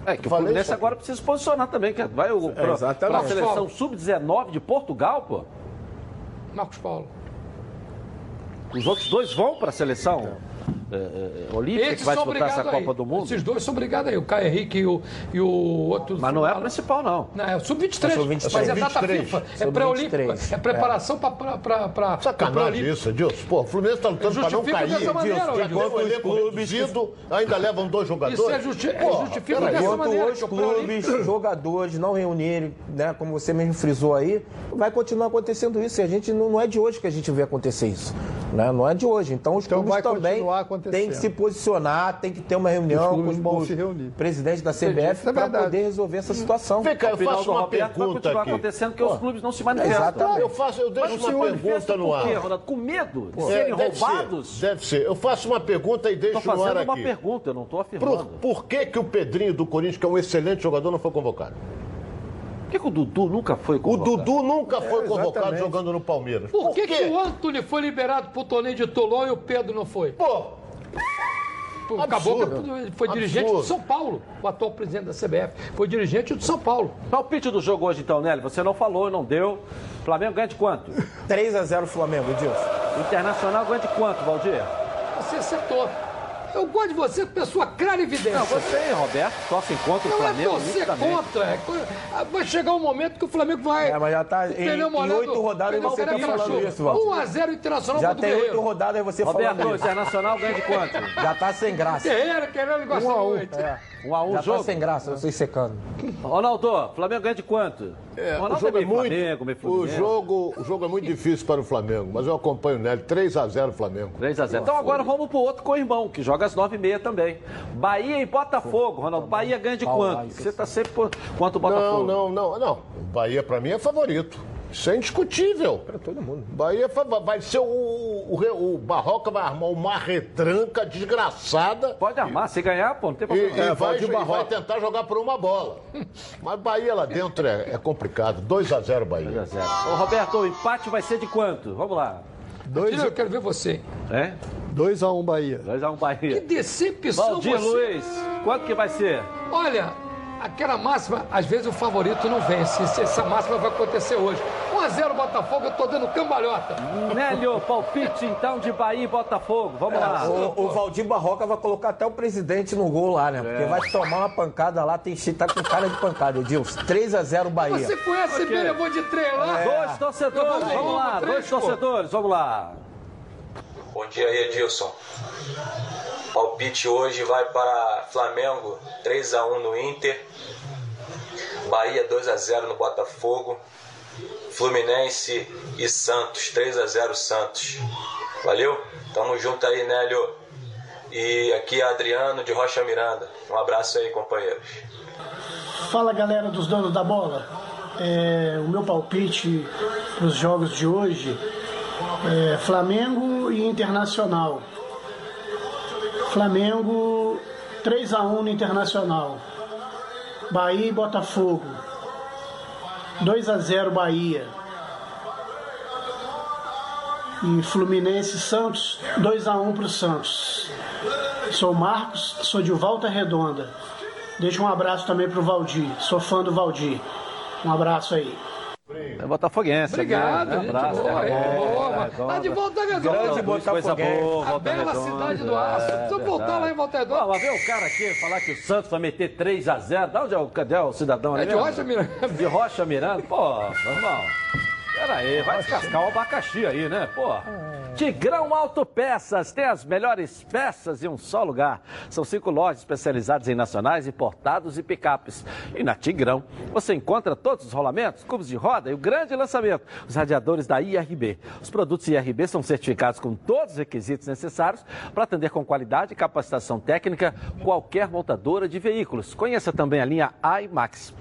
É que o Falei Fluminense isso agora precisa se posicionar também, que vai o, pra, exatamente. pra seleção sub-19 de Portugal, pô. Marcos Paulo. Os outros dois vão para a seleção é, é, olímpica, que vai disputar essa aí. Copa do Mundo. Esses dois são obrigados aí. O Caio Henrique e o, e o outro. Mas não é a principal, não. Não, é o sub-23. É sub-23. Mas é data 23. FIFA. É Sub-23. pré-olímpico. É preparação para. Sacanagem isso, Edilson. Pô, o Fluminense está lutando para não Justifica cair. dessa maneira, Edilson. Um elenco reduzido, ainda levam dois jogadores. Isso é justi- é Porra, justifica dessa Enquanto maneira, os clubes, jogadores não reunirem, né, como você mesmo frisou aí, vai continuar acontecendo isso. E a gente não, não é de hoje que a gente vê acontecer isso. Né? Não é de hoje. Então os Então clubes vai também continuar acontecendo. têm que se posicionar, tem que ter uma reunião Os com os, se reunir. presidentes da Isso é CBF para poder resolver essa situação. Vem cá, eu faço uma Roberto vai pergunta continuar aqui. acontecendo porque os clubes não se manifestam. Exatamente. Eu faço, eu deixo uma pergunta no por quê, ar. Ronaldo? Com medo de É, serem deve roubados? Ser, deve ser. Eu faço uma pergunta e Estou deixo no ar fazendo uma aqui. pergunta, eu não estou Por, afirmando. por que, que o Pedrinho do Corinthians, que é um excelente jogador, não foi convocado? Por que, que o Dudu nunca foi O convocado? Dudu nunca foi convocado exatamente. jogando no Palmeiras. Por que, que o Anthony foi liberado pro torneio de Toulon e o Pedro não foi? Pô, Acabou que Absurdo. foi dirigente do São Paulo, o atual presidente da CBF. Foi dirigente do São Paulo. Palpite do jogo hoje, então, Nelly. Você não falou, não deu. Flamengo ganha de quanto? 3 a 0 Flamengo, Edilson. Internacional ganha de quanto, Valdir? Você acertou. Eu gosto de você pessoa clara e evidente. Não, você, Roberto, torce contra o Não é Flamengo. você nitidamente. contra. é co- Vai chegar um momento que o Flamengo vai. É, mas já tá em- oito rodadas você tá falando isso, Valdir. 1x0 Internacional Já tem oito rodadas você Roberto, falando isso. Internacional ganha de quanto? Já tá sem graça. Guerreiro querendo Um gosta a um. muito. É. Um a um Já jogo. tá sem graça, vocês secando. Ronaldo, Flamengo ganha de quanto? É, o Ronaldo jogo é meio muito, Flamengo, meio o jogo, o jogo é muito difícil para o Flamengo, mas eu acompanho o Nelly, 3 a 0 Flamengo. 3 a 0 Então agora vamos pro outro co-irmão, que joga às 9h30 também. Bahia e Botafogo, Ronaldo. Bahia ganha de quanto? Você tá sempre por quanto o Botafogo? Não, não, não, não. O Bahia para mim é favorito. Isso é indiscutível. Para todo mundo. Bahia vai ser o, o, o, Barroca vai armar uma retranca desgraçada. Pode armar, se ganhar, pô, não tem E, problema. e É, vai, pode e vai Barroca. tentar jogar por uma bola. Mas Bahia lá dentro é, é complicado. 2 a 0 Bahia. 2 a 0 Ô, Roberto, o empate vai ser de quanto? Vamos lá. Dois, Tira, eu quero ver você. É? 2x1 um Bahia. 2x1 Bahia. Que decepção Valdir você. Luiz, quanto que vai ser? Olha, aquela máxima, às vezes o favorito não vence. Essa máxima vai acontecer hoje. 1x0 Botafogo, eu tô dando cambalhota. Nélio, palpite então de Bahia e Botafogo. Vamos lá. É, O, o Valdir Barroca vai colocar até o presidente no gol lá, né? Porque É. vai tomar uma pancada lá, tem tá com cara de pancada, Edilson. 3x0 Bahia. Você conhece bem, eu vou de trem lá. Dois torcedores, de vamos lá, três, dois pô. torcedores, vamos lá. Bom dia aí, Edilson. Palpite hoje vai para Flamengo 3 a 1 no Inter. Bahia 2 a 0 no Botafogo. Fluminense e Santos 3 a 0 Santos. Valeu? Tamo junto aí, Nélio. E aqui é Adriano de Rocha Miranda. Um abraço aí, companheiros. Fala galera dos donos da bola. É, o meu palpite para os jogos de hoje é Flamengo e Internacional. Flamengo 3 a 1 no Internacional. Bahia e Botafogo. 2 a 0 Bahia. E Fluminense Santos 2 a 1 para o Santos. Sou Marcos, sou de Volta Redonda. Deixa um abraço também pro Valdir. Sou fã do Valdir. Um abraço aí. É botafoguense. Obrigado, né? gente abraço, boa, terra é, boa, terra Tá de volta redonda. Grande boa, A bela cidade do aço. É, Precisa voltar lá em Volta Redonda. Mas vem o cara aqui falar que o Santos vai meter 3x0. Da onde é o, cadê o cidadão ali É de? Rocha Miranda. De Rocha Miranda? Pô, irmão. Pera aí, vai descascar o abacaxi aí, né? Pô. Tigrão Autopeças tem as melhores peças em um só lugar. São cinco lojas especializadas em nacionais, importados e picapes. E na Tigrão você encontra todos os rolamentos, cubos de roda e o grande lançamento, os radiadores da IRB. Os produtos IRB são certificados com todos os requisitos necessários para atender com qualidade e capacitação técnica qualquer montadora de veículos. Conheça também a linha iMax.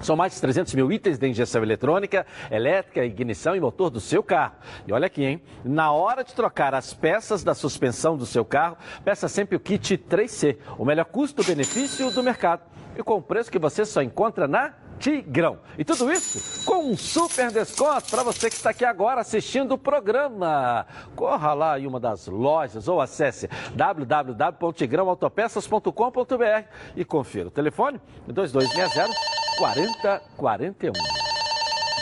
São mais de 300 mil itens de injeção eletrônica, elétrica, ignição e motor do seu carro. E olha aqui, hein? Na hora de trocar as peças da suspensão do seu carro, peça sempre o kit 3C, o melhor custo-benefício do mercado. E com o preço que você só encontra na Tigrão. E tudo isso com um super desconto para você que está aqui agora assistindo o programa. Corra lá em uma das lojas ou acesse www.tigrãoautopeças.com.br e confira o telefone 2260 4041.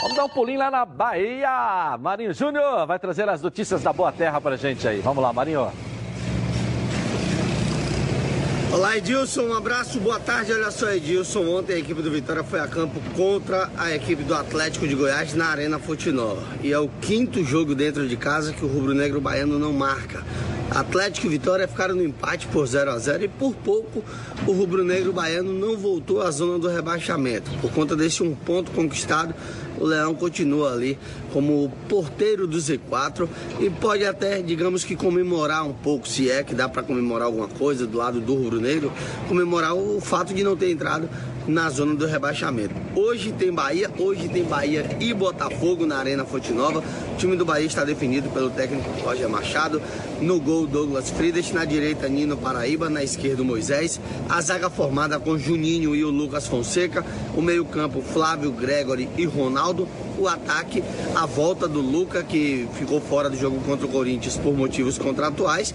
Vamos dar um pulinho lá na Bahia. Marinho Júnior vai trazer as notícias da Boa Terra pra gente aí. Vamos lá, Marinho. Olá Edilson, um abraço, boa tarde. Olha só, Edilson. Ontem a equipe do Vitória foi a campo contra a equipe do Atlético de Goiás na Arena Nova. E é o quinto jogo dentro de casa que o rubro-negro baiano não marca. Atlético e Vitória ficaram no empate por 0 a 0 e por pouco o rubro-negro baiano não voltou à zona do rebaixamento. Por conta desse um ponto conquistado, o Leão continua ali como porteiro do Z4 e pode até, digamos que comemorar um pouco, se é que dá para comemorar alguma coisa do lado do rubro-negro, comemorar o fato de não ter entrado na zona do rebaixamento. Hoje tem Bahia, hoje tem Bahia e Botafogo na Arena Fonte Nova. O time do Bahia está definido pelo técnico Roger Machado. No gol, Douglas Fridas. Na direita, Nino Paraíba. Na esquerda, Moisés. A zaga formada com Juninho e o Lucas Fonseca. O meio-campo, Flávio, Gregory e Ronaldo. O ataque, a volta do Luca, que ficou fora do jogo contra o Corinthians por motivos contratuais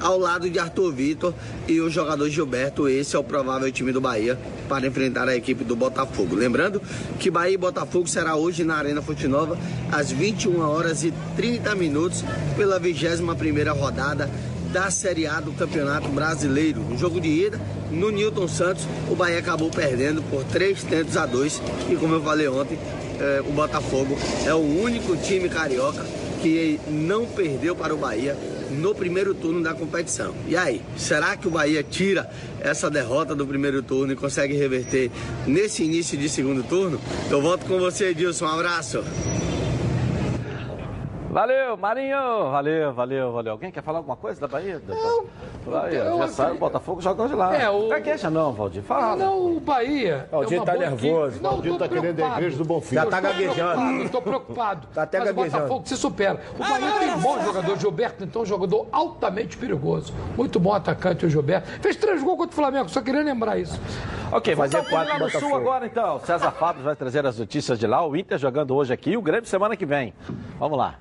ao lado de Arthur Vitor e o jogador Gilberto. Esse é o provável time do Bahia para enfrentar a equipe do Botafogo. Lembrando que Bahia e Botafogo será hoje na Arena Fonte Nova às 21 horas e 30 minutos pela 21ª rodada da Série A do Campeonato Brasileiro. No jogo de ida, no Newton Santos, o Bahia acabou perdendo por 3 tentos a 2 e como eu falei ontem, eh, o Botafogo é o único time carioca que não perdeu para o Bahia no primeiro turno da competição. E aí, será que o Bahia tira essa derrota do primeiro turno e consegue reverter nesse início de segundo turno? Eu volto com você, Edilson. Um abraço. Valeu, Marinho! Valeu, valeu, valeu. Alguém quer falar alguma coisa da Bahia? Não. Bahia, eu- já sabe, o Botafogo joga hoje lá. É, o- Não queixa não, Valdir. Fala. Não, o Bahia. Valdir é uma tá boa nervoso. Não, Valdir tô tá querendo a igreja do Bonfim. Já tá gaguejando. Eu tô preocupado. *laughs* Tá até Mas gaguejando. o Botafogo se supera. O Bahia tem um bom jogador. Gilberto, então, um jogador altamente perigoso. Muito bom atacante o Gilberto. Fez três gols contra o Flamengo, só queria lembrar isso. Ok, Fazer dar um pulo lá quatro no Sul Botafogo. agora então. César Fábio vai trazer as notícias de lá. O Inter jogando hoje aqui e o Grêmio semana que vem. Vamos lá.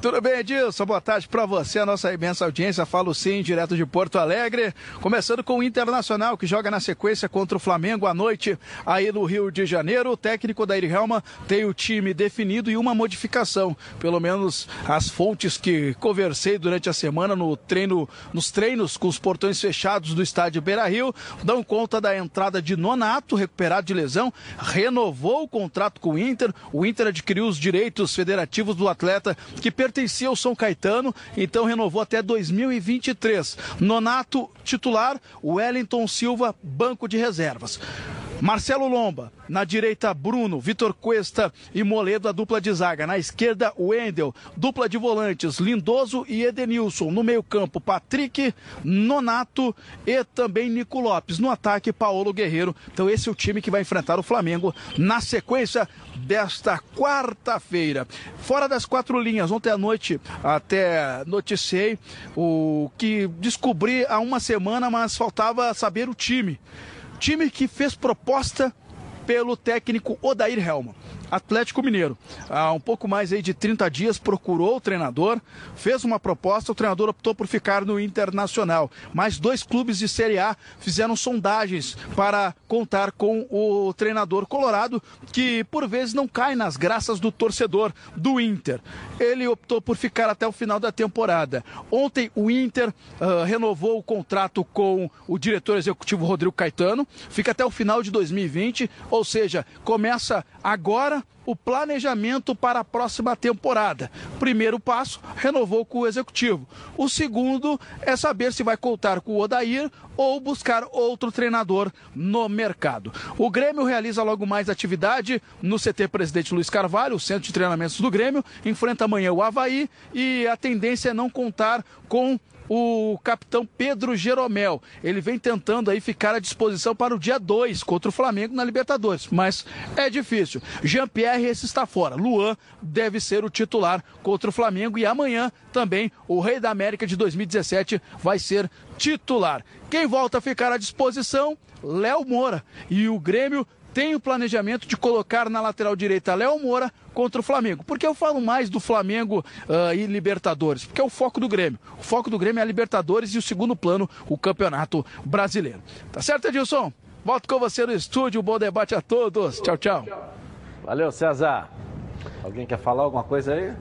Tudo bem, Edilson? Boa tarde para você, a nossa imensa audiência. Falo sim, direto de Porto Alegre. Começando com o Internacional, que joga na sequência contra o Flamengo à noite, aí no Rio de Janeiro. O técnico da Helma tem o time definido e uma modificação. Pelo menos as fontes que conversei durante a semana no treino, nos treinos com os portões fechados do estádio Beira Rio, dão conta da entrada de Nonato, recuperado de lesão, renovou o contrato com o Inter. O Inter adquiriu os direitos federativos do atleta que pertencia ao São Caetano, então renovou até 2023. Nonato titular, Wellington Silva, banco de reservas. Marcelo Lomba, na direita Bruno, Vitor Cuesta e Moledo, a dupla de zaga. Na esquerda, Wendel, dupla de volantes, Lindoso e Edenilson. No meio campo, Patrick, Nonato e também Nico Lopes. No ataque, Paulo Guerreiro. Então esse é o time que vai enfrentar o Flamengo na sequência desta quarta-feira. Fora das quatro linhas, ontem à noite até noticiei o que descobri há uma semana, mas faltava saber o time. Time que fez proposta pelo técnico Odair Helman. Atlético Mineiro, há um pouco mais aí de 30 dias, procurou o treinador, fez uma proposta, o treinador optou por ficar no Internacional. Mas dois clubes de Série A fizeram sondagens para contar com o treinador colorado, que por vezes não cai nas graças do torcedor do Inter. Ele optou por ficar até o final da temporada. Ontem o Inter ah, renovou o contrato com o diretor executivo Rodrigo Caetano, fica até o final de 2020, ou seja, começa agora o planejamento para a próxima temporada. Primeiro passo, renovou com o executivo. O segundo é saber se vai contar com o Odair ou buscar outro treinador no mercado. O Grêmio realiza logo mais atividade no CT Presidente Luiz Carvalho, o centro de treinamentos do Grêmio, enfrenta amanhã o Havaí e a tendência é não contar com o capitão Pedro Jeromel. Ele vem tentando aí ficar à disposição para o dia 2 contra o Flamengo na Libertadores, mas é difícil. Jean-Pierre esse está fora. Luan deve ser o titular contra o Flamengo e amanhã também o Rei da América de 2017 vai ser titular. Quem volta a ficar à disposição? Léo Moura. E o Grêmio tem o planejamento de colocar na lateral direita Léo Moura contra o Flamengo. Por que eu falo mais do Flamengo ah, e Libertadores? Porque é o foco do Grêmio. O foco do Grêmio é a Libertadores e o segundo plano, o Campeonato Brasileiro. Tá certo, Edilson? Volto com você no estúdio. Bom debate a todos. Tchau, tchau. Valeu, César. Alguém quer falar alguma coisa aí?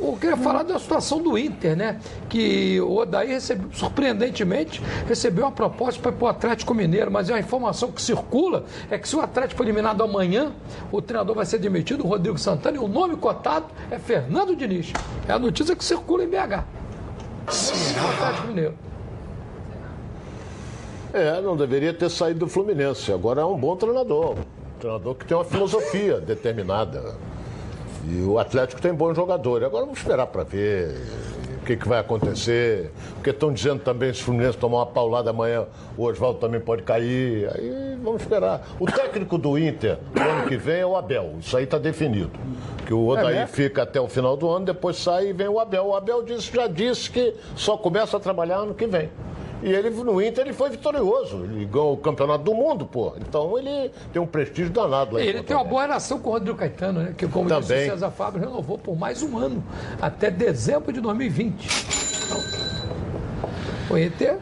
Eu queria falar da situação do Inter, né? Que o Odaí recebeu, surpreendentemente, recebeu uma proposta para ir para o Atlético Mineiro, mas a informação que circula é que se o Atlético for eliminado amanhã, o treinador vai ser demitido, o Rodrigo Santana, e o nome cotado é Fernando Diniz. É a notícia que circula em BH. O Atlético Mineiro. É, não deveria ter saído do Fluminense. Agora é um bom treinador. Um treinador que tem uma filosofia determinada. E o Atlético tem bom jogador. Agora vamos esperar para ver o que, que vai acontecer. Porque estão dizendo também se o Fluminense tomar uma paulada amanhã, o Oswaldo também pode cair. Aí vamos esperar. O técnico do Inter no ano que vem é o Abel. Isso aí está definido. Que o Odaí É, fica até o final do ano, depois sai e vem o Abel. O Abel disse, já disse que só começa a trabalhar ano que vem. E ele no Inter ele foi vitorioso. Ele ganhou o campeonato do mundo, pô. Então ele tem um prestígio danado lá. Ele tem uma boa relação com o Rodrigo Caetano, né? Que, como disse o Também. César Fábio, renovou por mais um ano, até dezembro de 2020. Então, o Inter.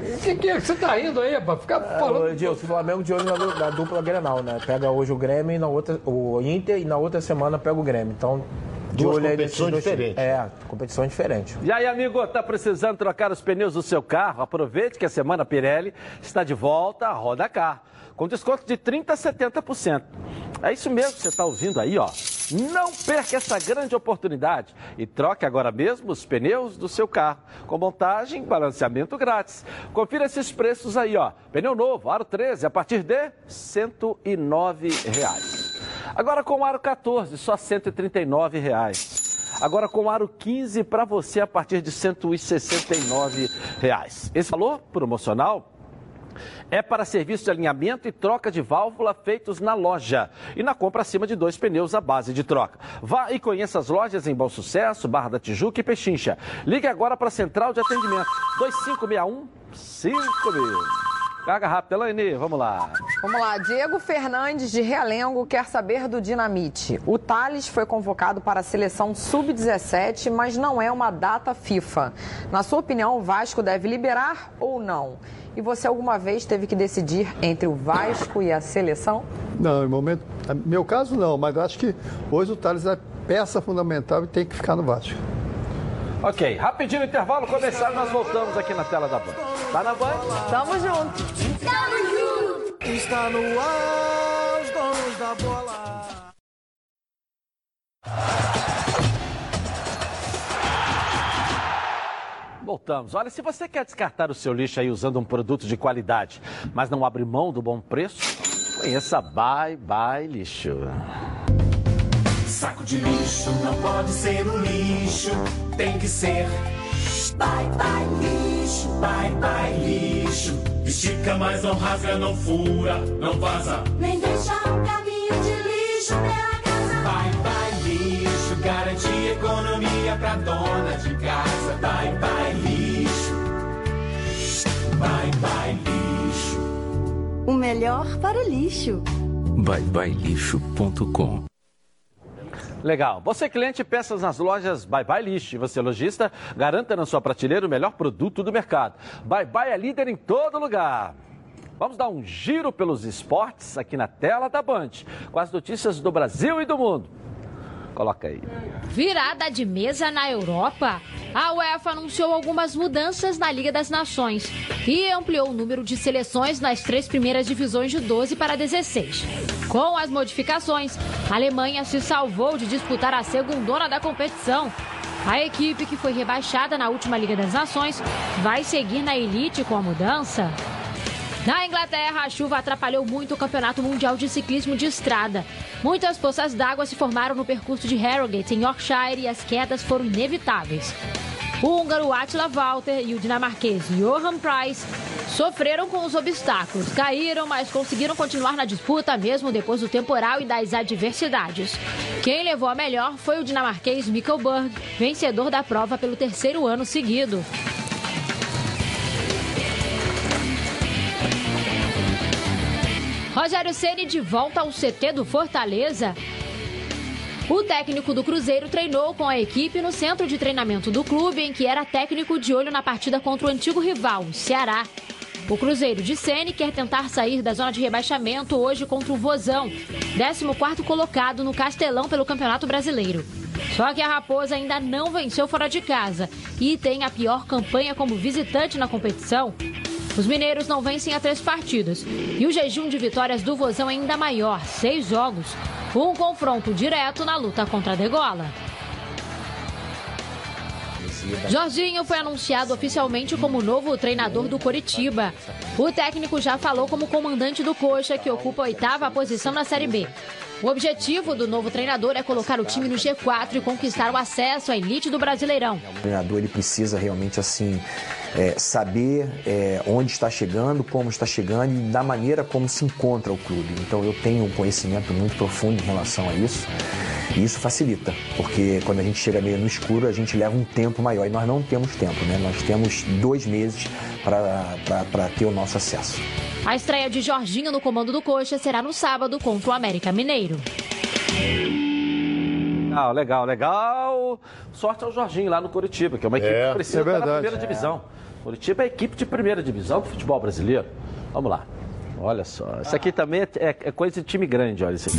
O que, que é que você tá rindo aí, para ficar falando? Ô, Edilson, o Flamengo de olho na, na dupla Grenal, né? Pega hoje o Grêmio e na outra, o Inter e na outra semana pega o Grêmio. Então, Duas olho competições diferentes. É, competição diferente. E aí, amigo, tá precisando trocar os pneus do seu carro? Aproveite que a semana Pirelli está de volta à Roda Car, com desconto de 30% a 70%. É isso mesmo que você está ouvindo aí, ó. Não perca essa grande oportunidade e troque agora mesmo os pneus do seu carro, com montagem e balanceamento grátis. Confira esses preços aí, ó. Pneu novo, aro 13, a partir de 109 reais. Agora com o aro 14, só 139 reais. Agora com o aro 15 para você a partir de 169 reais. Esse valor promocional é para serviço de alinhamento e troca de válvula feitos na loja e na compra acima de dois pneus à base de troca. Vá e conheça as lojas em Bom Sucesso, Barra da Tijuca e Pechincha. Ligue agora para a Central de Atendimento 2561 5000. Carga rápida, Elaine, vamos lá. Vamos lá, Diego Fernandes de Realengo quer saber do Dinamite. O Thales foi convocado para a seleção sub-17, mas não é uma data FIFA. Na sua opinião, o Vasco deve liberar ou não? E você alguma vez teve que decidir entre o Vasco e a seleção? Não, em momento. Meu caso não, mas acho que hoje o Thales é peça fundamental e tem que ficar no Vasco. Ok, rapidinho intervalo começar, nós voltamos aqui na tela da Band. Tá na Band? Tamo junto. Tamo junto. Está no ar, os donos da bola. Voltamos. Olha, se você quer descartar o seu lixo aí usando um produto de qualidade, mas não abre mão do bom preço, conheça Bye Bye Lixo. Saco de lixo não pode ser um lixo, tem que ser. Bye bye lixo, bye bye lixo. Estica, mas não rasga, não fura, não vaza. Nem deixa um caminho de lixo pela casa. Bye bye lixo, garante economia pra dona de casa. Bye bye lixo, bye bye lixo. O melhor para o lixo. byebyelixo.com Legal. Você cliente, peças nas lojas Bye Bye Lixo. Você lojista, garanta na sua prateleira o melhor produto do mercado. Bye Bye é líder em todo lugar. Vamos dar um giro pelos esportes aqui na tela da Band, com as notícias do Brasil e do mundo. Coloca aí. Virada de mesa na Europa. A UEFA anunciou algumas mudanças na Liga das Nações e ampliou o número de seleções nas três primeiras divisões de 12 para 16. Com as modificações, a Alemanha se salvou de disputar a segundona da competição. A equipe que foi rebaixada na última Liga das Nações vai seguir na elite com a mudança. Na Inglaterra, a chuva atrapalhou muito o Campeonato Mundial de Ciclismo de Estrada. Muitas poças d'água se formaram no percurso de Harrogate, em Yorkshire, e as quedas foram inevitáveis. O húngaro Attila Walter e o dinamarquês Johan Price sofreram com os obstáculos. Caíram, mas conseguiram continuar na disputa mesmo depois do temporal e das adversidades. Quem levou a melhor foi o dinamarquês Mikkel Berg, vencedor da prova pelo terceiro ano seguido. Rogério Ceni de volta ao CT do Fortaleza. O técnico do Cruzeiro treinou com a equipe no centro de treinamento do clube, em que era técnico de olho na partida contra o antigo rival, o Ceará. O Cruzeiro de Sene quer tentar sair da zona de rebaixamento hoje contra o Vozão, 14º colocado no Castelão pelo Campeonato Brasileiro. Só que a Raposa ainda não venceu fora de casa e tem a pior campanha como visitante na competição. Os mineiros não vencem há três partidas e o jejum de vitórias do Vozão é ainda maior, seis jogos. Um confronto direto na luta contra a Degola. Jorginho foi anunciado oficialmente como novo treinador do Coritiba. O técnico já falou como comandante do Coxa, que ocupa a oitava posição na Série B. O objetivo do novo treinador é colocar o time no G4 e conquistar o acesso à elite do Brasileirão. O treinador ele precisa realmente assim é, saber é, onde está chegando, como está chegando e da maneira como se encontra o clube. Então eu tenho um conhecimento muito profundo em relação a isso. E isso facilita, porque quando a gente chega meio no escuro, a gente leva um tempo maior. E nós não temos tempo, né? Nós temos dois meses para ter o nosso acesso. A estreia de Jorginho no comando do Coxa será no sábado contra o América Mineiro. Legal, legal, legal. Sorte ao Jorginho lá no Curitiba, que é uma equipe É, que precisa é estar na primeira divisão. Curitiba é a equipe de primeira divisão do futebol brasileiro. Vamos lá. Olha só. Isso aqui também é, é- é coisa de time grande, olha isso aqui.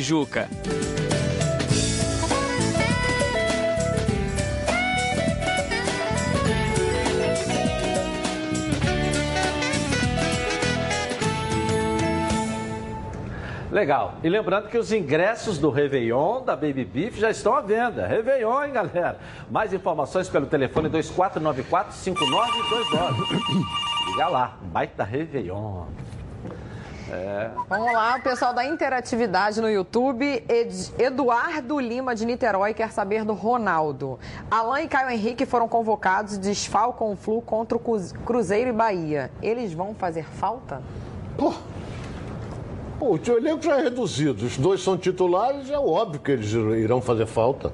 Legal. E lembrando que os ingressos do Réveillon da Baby Beef já estão à venda. Réveillon, hein, galera? Mais informações pelo telefone 2494-5929. Liga lá, baita Réveillon. É. Vamos lá, o pessoal da interatividade no YouTube. Ed- Eduardo Lima de Niterói quer saber do Ronaldo. Alain e Caio Henrique foram convocados e desfalcam o Flu contra o Cru- Cruzeiro e Bahia. Eles vão fazer falta? Pô, o teu elenco já é reduzido. Os dois são titulares, é óbvio que eles irão fazer falta.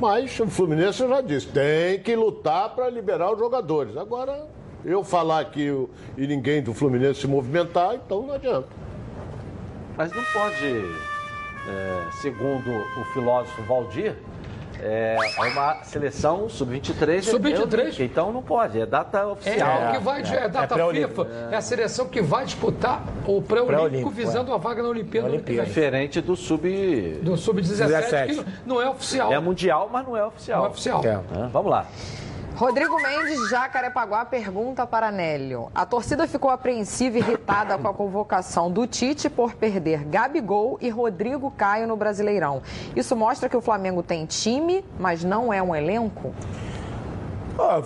Mas o Fluminense eu já disse, tem que lutar para liberar os jogadores. Agora, eu falar o- e ninguém do Fluminense se movimentar, então não adianta. Mas não pode, é, segundo o filósofo Valdir, é uma seleção sub-23. Sub-23? é- Então não pode, é data É, oficial. o que vai, é, data FIFA, é. a seleção que vai disputar o pré-olímpico visando a vaga na Olimpíada. que vem. Diferente do sub... Do sub-17, que não é oficial. É mundial, mas não é oficial. Não é oficial. É. Vamos lá. Rodrigo Mendes, de Jacarepaguá, pergunta para Nélio. A torcida ficou apreensiva e irritada com a convocação do Tite por perder Gabigol e Rodrigo Caio no Brasileirão. Isso mostra que o Flamengo tem time, mas não é um elenco? Ah,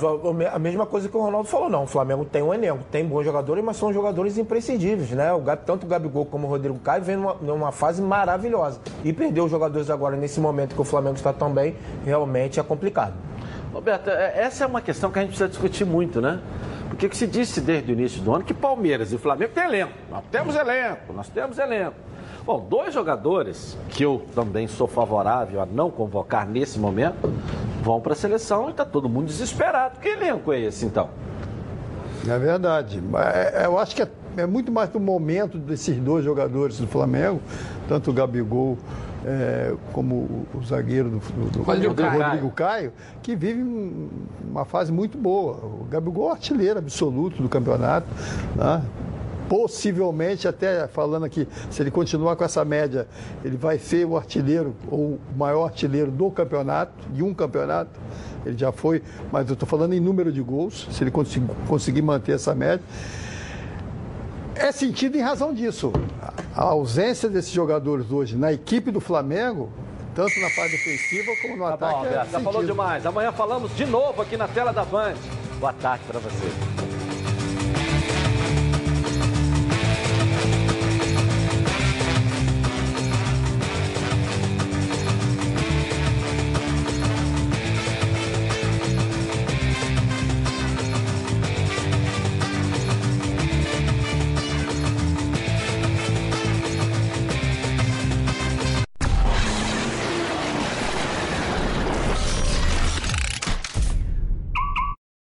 a mesma coisa que o Ronaldo falou, não. O Flamengo tem um elenco, tem bons jogadores, mas são jogadores imprescindíveis, né? O tanto o Gabigol como o Rodrigo Caio vem numa, numa fase maravilhosa. E perder os jogadores agora, nesse momento que o Flamengo está tão bem, realmente é complicado. Roberto, é- essa é uma questão que a gente precisa discutir muito, né? Porque que se disse desde o início do ano que Palmeiras e Flamengo têm elenco. Nós temos elenco, nós temos elenco. Bom, dois jogadores que eu também sou favorável a não convocar nesse momento vão para a seleção e está todo mundo desesperado. Que elenco é esse, então? É verdade. É, Eu acho que é, é muito mais do momento desses dois jogadores do Flamengo, tanto o Gabigol é, como o, zagueiro do, do, do Rodrigo Caio. Rodrigo Caio, que vive um- uma fase muito boa. O Gabigol é artilheiro absoluto do campeonato. né? Possivelmente, até falando aqui, se ele continuar com essa média, ele vai ser o artilheiro ou o maior artilheiro do campeonato, de um campeonato. Ele já foi, mas eu estou falando em número de gols, se ele conseguir manter essa média. É sentido em razão disso. A ausência desses jogadores hoje na equipe do Flamengo, tanto na parte defensiva como no Tá ataque. bom, é já falou sentido. demais. Amanhã falamos de novo aqui na tela da Band. Boa tarde para você.